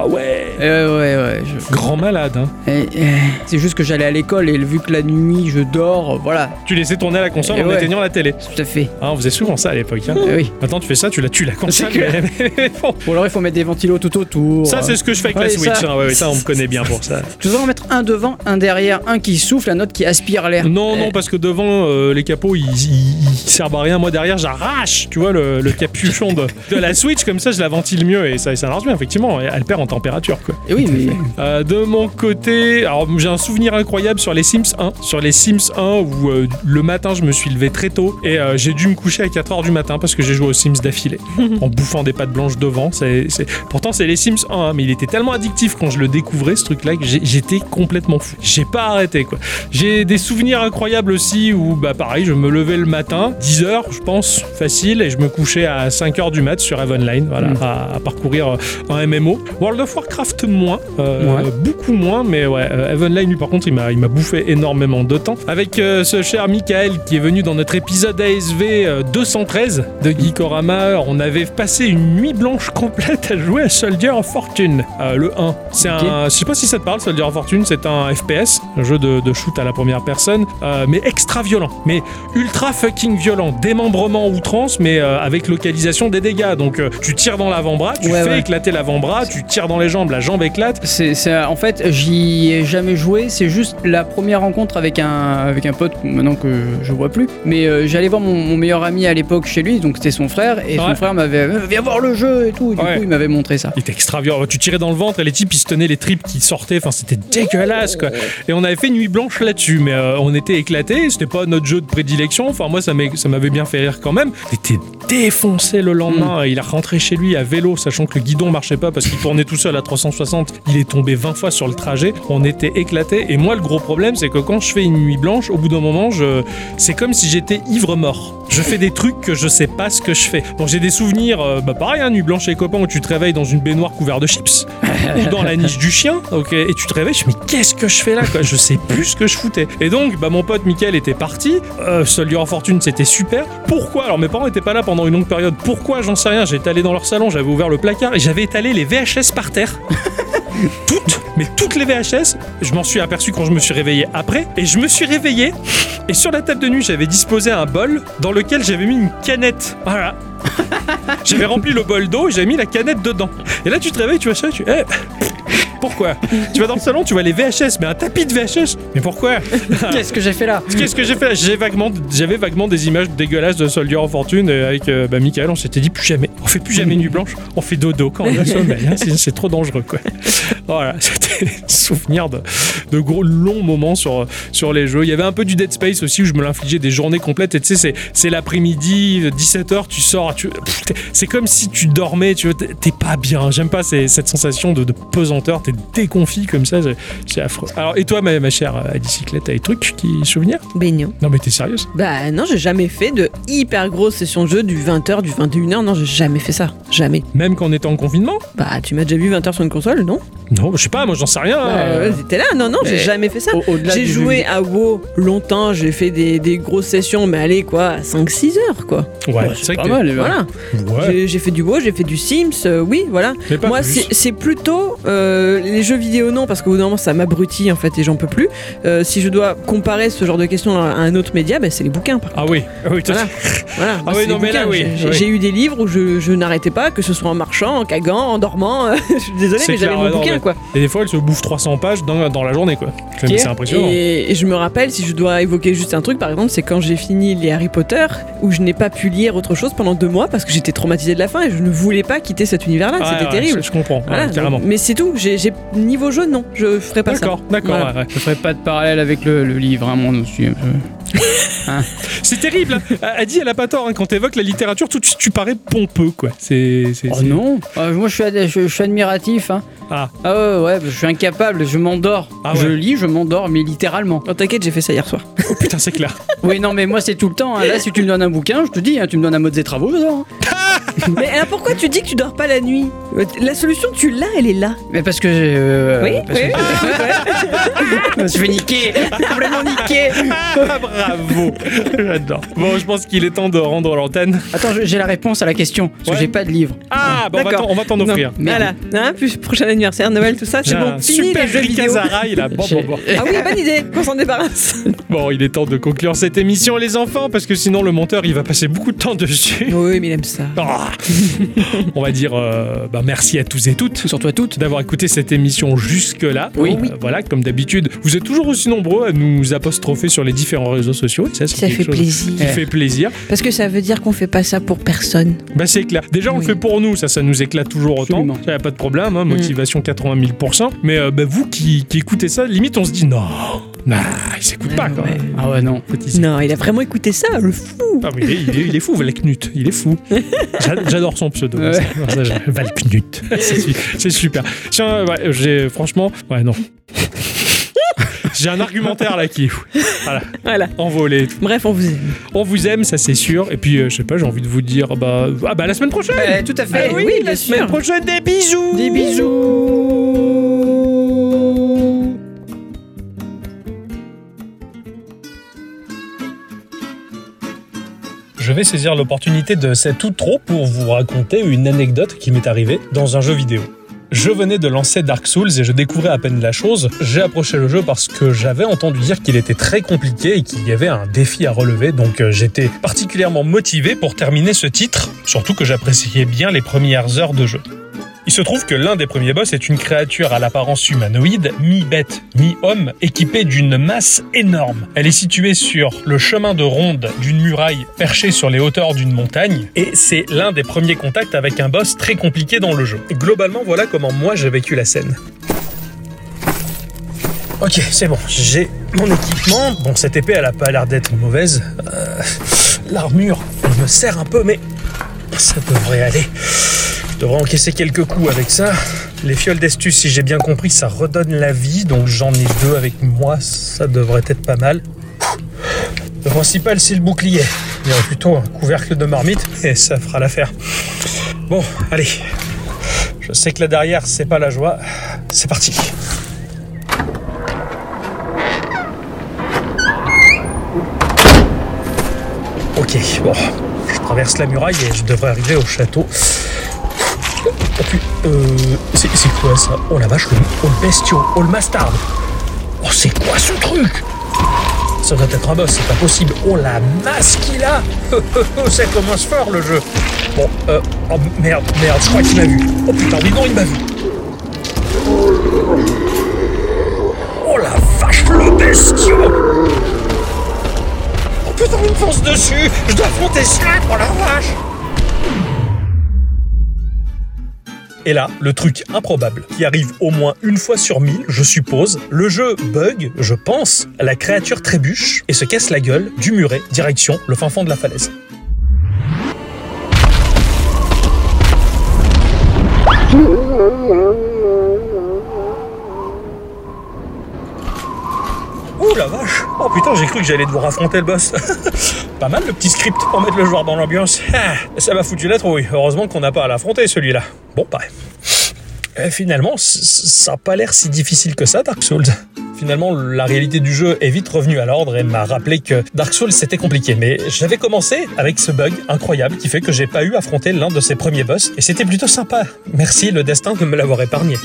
Ah ouais. Euh, ouais, ouais. je- Grand malade. Hein. Eh, eh, C'est juste que j'allais à l'école et vu que la nuit je dors, voilà, Tu laissais tourner la console Et en ouais. éteignant la télé. tout à fait. Ah, on faisait souvent ça à l'époque. Hein. Eh oui. Maintenant, tu fais ça, tu la tues la console. *laughs* Mais bon. Ou alors il faut mettre des ventilos tout autour. Ça, c'est ce que je fais avec la Ouais, Switch. ça- hein. Ouais, ouais, ça, on me connaît bien pour ça. *laughs* Tu devrais en mettre un devant, un derrière, un qui souffle, un autre qui aspire l'air. Non, Eh, non, parce que devant, euh, les capots, ils, ils- ils servent à rien. Moi, derrière, j'arrache, tu vois, le, le capuchon de, de la Switch. Comme ça, je la ventile mieux et ça, ça marche bien, effectivement. Elle perd en température, quoi. oui, mais Euh, de mon côté, alors j'ai un souvenir incroyable sur les Sims 1. Sur les Sims 1 où euh, le matin je me suis levé très tôt et euh, j'ai dû me coucher à 4h du matin parce que j'ai joué aux Sims d'affilée *laughs* en bouffant des pâtes blanches devant. C'est, c'est- Pourtant c'est les Sims 1, hein, mais il était tellement addictif quand je le découvrais ce truc là que j'ai- j'étais complètement fou. J'ai pas arrêté quoi. J'ai des souvenirs incroyables aussi où bah pareil je me levais le matin, 10h je pense, facile, et je me couchais à 5h du mat sur Heavenline, voilà, Mm. à, à parcourir un MMO. World of Warcraft moins, euh, Ouais. beaucoup moins, mais ouais, euh, Heavenline lui par contre il m'a, il m'a bouffé énormément de temps. Avec euh, ce cher Michael qui est venu dans notre épisode ASV euh, 213 de Geekorama, on avait passé une nuit blanche complète à jouer à Soldier of Fortune, euh, le 1. C'est Ok. un, je sais pas si ça te parle, Soldier of Fortune, c'est un FPS, un jeu de, de shoot à la première personne, euh, mais extra violent, mais ultra fucking violent, démembrement outrance, mais euh, avec localisation des dégâts. Donc euh, tu tires dans l'avant-bras, tu Ouais, fais ouais. éclater l'avant-bras, tu tires tire dans les jambes, la jambe éclate. C'est, c'est- en fait, j'y ai jamais joué. C'est juste la première rencontre avec un, avec un pote, maintenant que je vois plus. Mais euh, j'allais voir mon, mon meilleur ami à l'époque chez lui, donc c'était son frère, et Ouais. son frère m'avait euh, viens voir le jeu et tout. Et du Ouais. coup, il m'avait montré ça. Il était extra violent. Tu tirais dans le ventre et les types ils se tenaient les tripes qui sortaient. Enfin, c'était dégueulasse quoi. Et on avait fait nuit blanche là-dessus, mais euh, on était éclatés. C'était pas notre jeu de prédilection. Enfin, moi, ça m'est- ça m'avait bien fait rire quand même. Il était défoncé le lendemain. Il est rentré chez lui à vélo, sachant que le guidon marchait pas parce qu'il tournait tout seul à 360. Il est tombé 20 fois sur le trajet. On était éclatés. Et moi, le gros problème, c'est que quand je fais une nuit blanche, au bout d'un moment, je... c'est comme si j'étais ivre mort. Je fais des trucs que je sais pas ce que je fais. Donc j'ai des souvenirs, euh, bah pareil, hein, nuit blanche les copains où tu te réveilles dans une baignoire couverte de chips ou dans la niche du chien, ok, et tu te réveilles, je mais qu'est-ce que je fais là Je sais plus ce que je foutais. Et donc, bah mon pote Michael était parti, euh, Soldier of Fortune c'était super. Pourquoi? Alors mes parents étaient pas là pendant une longue période. Pourquoi? J'en sais rien. J'étais allé dans leur salon, j'avais ouvert le placard et j'avais étalé les VHS par terre. Toutes, mais toutes les VHS, je m'en suis aperçu quand je me suis réveillé après, et je me suis réveillé, et sur la table de nuit, j'avais disposé un bol dans lequel j'avais mis une canette. Voilà. *laughs* J'avais rempli le bol d'eau et j'avais mis la canette dedans. Et là, tu te réveilles, tu vois ça, tu. Eh, pourquoi? Tu vas dans le salon, tu vois les VHS, mais un tapis de VHS. Mais pourquoi? *laughs* Qu'est-ce que j'ai fait là? Qu'est-ce que j'ai fait? Là vaguement, J'avais vaguement des images dégueulasses de Soldier of Fortune et avec euh, bah, Michael. On s'était dit plus jamais. On fait plus jamais *laughs* nuit blanche. On fait dodo quand on a sommeil. hein. C'est, trop dangereux quoi. Voilà, c'était des souvenirs de, de gros longs moments sur, sur les jeux. Il y avait un peu du Dead Space aussi où je me l'infligeais des journées complètes. Et tu sais, c'est l'après-midi, 17h, tu sors. C'est comme si tu dormais. Tu t'es, pas bien. J'aime pas ces- cette sensation de, de pesanteur. T'es déconfit comme ça. C'est, affreux. Alors, et toi, ma, ma chère à bicyclette, t'as des trucs qui souvenirs? Ben non. Non, mais t'es sérieuse? Bah non, j'ai jamais fait de hyper grosse session de jeu du 20h, du 21h. Non, j'ai jamais fait ça. Jamais. Même quand on était en confinement? Bah tu m'as déjà vu 20h sur une console, non? Non, je sais pas, moi j'en sais rien. Bah, euh. T'étais là Non, non, j'ai mais jamais fait ça. J'ai joué à WoW longtemps, j'ai fait des, des grosses sessions, mais allez quoi, 5-6 heures quoi. ouais, Ouais, c'est pas que mal. Voilà. Ouais, J'ai- fait du WoW, j'ai fait du Sims, euh, oui, voilà. Moi, c'est plutôt euh, les jeux vidéo, non, parce d'un moment, ça m'abrutit en fait et j'en peux plus. Euh, si je dois comparer ce genre de questions à un autre média, bah, c'est les bouquins. par. Ah oui, ah oui, toi, Voilà. Voilà, moi, oui, non, mais là, oui, J'ai- oui. Eu des livres où je, je n'arrêtais pas, que ce soit en marchant, en cagant, en dormant. *laughs* je suis désolée, C'est mais j'avais mon bouquin quoi. Et des fois, elle se bouffe 300 pages dans, dans la journée, quoi. C'est impressionnant. Et, et je me rappelle, si je dois évoquer juste un truc, par exemple, c'est quand j'ai fini les Harry Potter, où je n'ai pas pu lire autre chose pendant deux mois parce que j'étais traumatisée de la fin et je ne voulais pas quitter cet univers-là. Ouais, C'était ouais, terrible. Je, je comprends, ouais, Voilà, carrément. donc- mais c'est tout. J'ai j'ai- niveau jeu, non, je ferai pas ça. D'accord, d'accord. Voilà. ouais, ouais. Je ferai pas de parallèle avec le, le livre, hein, moi aussi. un peu. C'est terrible. hein. Elle dit, elle a pas tort. hein. Quand t'évoques la littérature, tout de suite, tu parais pompeux, quoi. C'est. c'est- Oh c'est- non Euh, Moi je suis, ad- je, je suis admiratif. Hein. Ah. Ah ouais, ouais, je suis incapable, je m'endors. Ah Je ouais. lis, je m'endors, mais littéralement. Oh, T'inquiète, j'ai fait ça hier soir. Oh putain, c'est clair. Oui, non, mais moi c'est tout le temps. hein. Là, si tu me donnes un bouquin, je te dis, hein, tu me donnes un mode des travaux, dors. *laughs* hein. mais alors pourquoi tu dis que tu dors pas la nuit La solution, tu l'as, elle est là. Mais parce que. euh, Oui, parce oui. que- *laughs* Je me suis fait niquer Complètement niquer Ah, bravo. J'adore. Bon, je pense qu'il est temps de rendre l'antenne. Attends, je- j'ai la réponse à la question. Parce Ouais. que j'ai pas de livre. Ah, bah, on va D'accord. t'en- on va t'en offrir. Mais- Voilà. Hein, plus prochain anniversaire, Noël, tout ça, c'est J'ai bon. un Fini super les jeux vidéo. Ricazaraï, là. Bon, bon, bon. Ah oui, bonne idée, qu'on s'en débarrasse. Bon, il est temps de conclure cette émission, les enfants, parce que sinon le monteur il va passer beaucoup de temps dessus. oui, mais il aime ça. Ah. *laughs* On va dire euh, bah, merci à tous et toutes. Surtout à toutes. D'avoir écouté cette émission jusque-là. Oui. Euh, voilà, comme d'habitude, vous êtes toujours aussi nombreux à nous apostropher sur les différents réseaux sociaux. et Ça, c'est Ça fait chose plaisir. Qui fait plaisir. Parce que ça veut dire qu'on fait pas ça pour personne. Bah, c'est clair. Déjà, on le Oui. fait pour nous, ça, ça nous éclate toujours autant. Absolument. Ça y a pas de problème, hein, motivation 80 000%. Mais euh, bah, vous qui, qui écoutez ça, limite, on se dit non, non, il s'écoute pas quand même. Ah ouais, non. Petit Non, il a vraiment écouté ça, le fou. Ah, mais il, est, il est- il est fou, Valknut. Il est fou. *laughs* J'a- J'adore son pseudo. Ouais. J'ai- Valknut. C'est su- C'est super. Tiens, ouais, j'ai franchement, ouais non. *laughs* J'ai un argumentaire là qui est. Voilà, Voilà. envolé. Bref, on vous aime. On vous aime, ça c'est sûr. Et puis, euh, je sais pas, j'ai envie de vous dire, bah, ah bah la semaine prochaine. Eh, tout à fait. Ah oui, la bien semaine sûr. prochaine, des bisous. Des bisous. Saisir l'opportunité de cette outro pour vous raconter une anecdote qui m'est arrivée dans un jeu vidéo. Je venais de lancer Dark Souls et je découvrais à peine la chose. J'ai approché le jeu parce que j'avais entendu dire qu'il était très compliqué et qu'il y avait un défi à relever, donc euh, j'étais particulièrement motivé pour terminer ce titre, surtout que j'appréciais bien les premières heures de jeu. Il se trouve que l'un des premiers boss est une créature à l'apparence humanoïde, mi-bête, mi-homme, équipée d'une masse énorme. Elle est située sur le chemin de ronde d'une muraille perchée sur les hauteurs d'une montagne, et c'est l'un des premiers contacts avec un boss très compliqué dans le jeu. Globalement, voilà comment moi j'ai vécu la scène. Ok, c'est bon, j'ai mon équipement. Bon, cette épée, elle a pas l'air d'être mauvaise. Euh, L'armure, elle me sert un peu, mais ça devrait aller. Devrais encaisser quelques coups avec ça. Les fioles d'estus, si j'ai bien compris, ça redonne la vie, donc j'en ai deux avec moi, ça devrait être pas mal. Le principal, c'est le bouclier. Il y aurait plutôt un couvercle de marmite, et ça fera l'affaire. Bon, allez. Je sais que là derrière, c'est pas la joie. C'est parti. Ok, bon. Je traverse la muraille et je devrais arriver au château. Oh, pu- euh, c'est quoi ça? Oh la vache, le, oh, le bestiau, oh le mastard. Oh c'est quoi ce truc? Ça doit être un boss, c'est pas possible. Oh la masse qu'il a *laughs* Ça commence fort le jeu. Bon, euh, oh merde, merde, je crois qu'il m'a vu. Oh putain, oui non, il m'a vu. Oh la vache, le bestiau Oh putain, il me fonce dessus Je dois affronter ça Oh la vache Et là, le truc improbable, qui arrive au moins une fois sur mille, je suppose, le jeu bug, je pense, la créature trébuche et se casse la gueule du muret, direction le fin fond de la falaise. Ouh la vache Oh putain, j'ai cru que j'allais devoir affronter le boss. *laughs* pas mal le petit script pour mettre le joueur dans l'ambiance. Ah, ça m'a foutu la trouille. Heureusement qu'on n'a pas à l'affronter celui-là. Bon, bah. euh, finalement, c- c- ça n'a pas l'air si difficile que ça, Dark Souls. Finalement, la réalité du jeu est vite revenue à l'ordre et m'a rappelé que Dark Souls c'était compliqué. Mais j'avais commencé avec ce bug incroyable qui fait que j'ai pas eu à affronter l'un de ses premiers boss et c'était plutôt sympa. Merci le destin de me l'avoir épargné.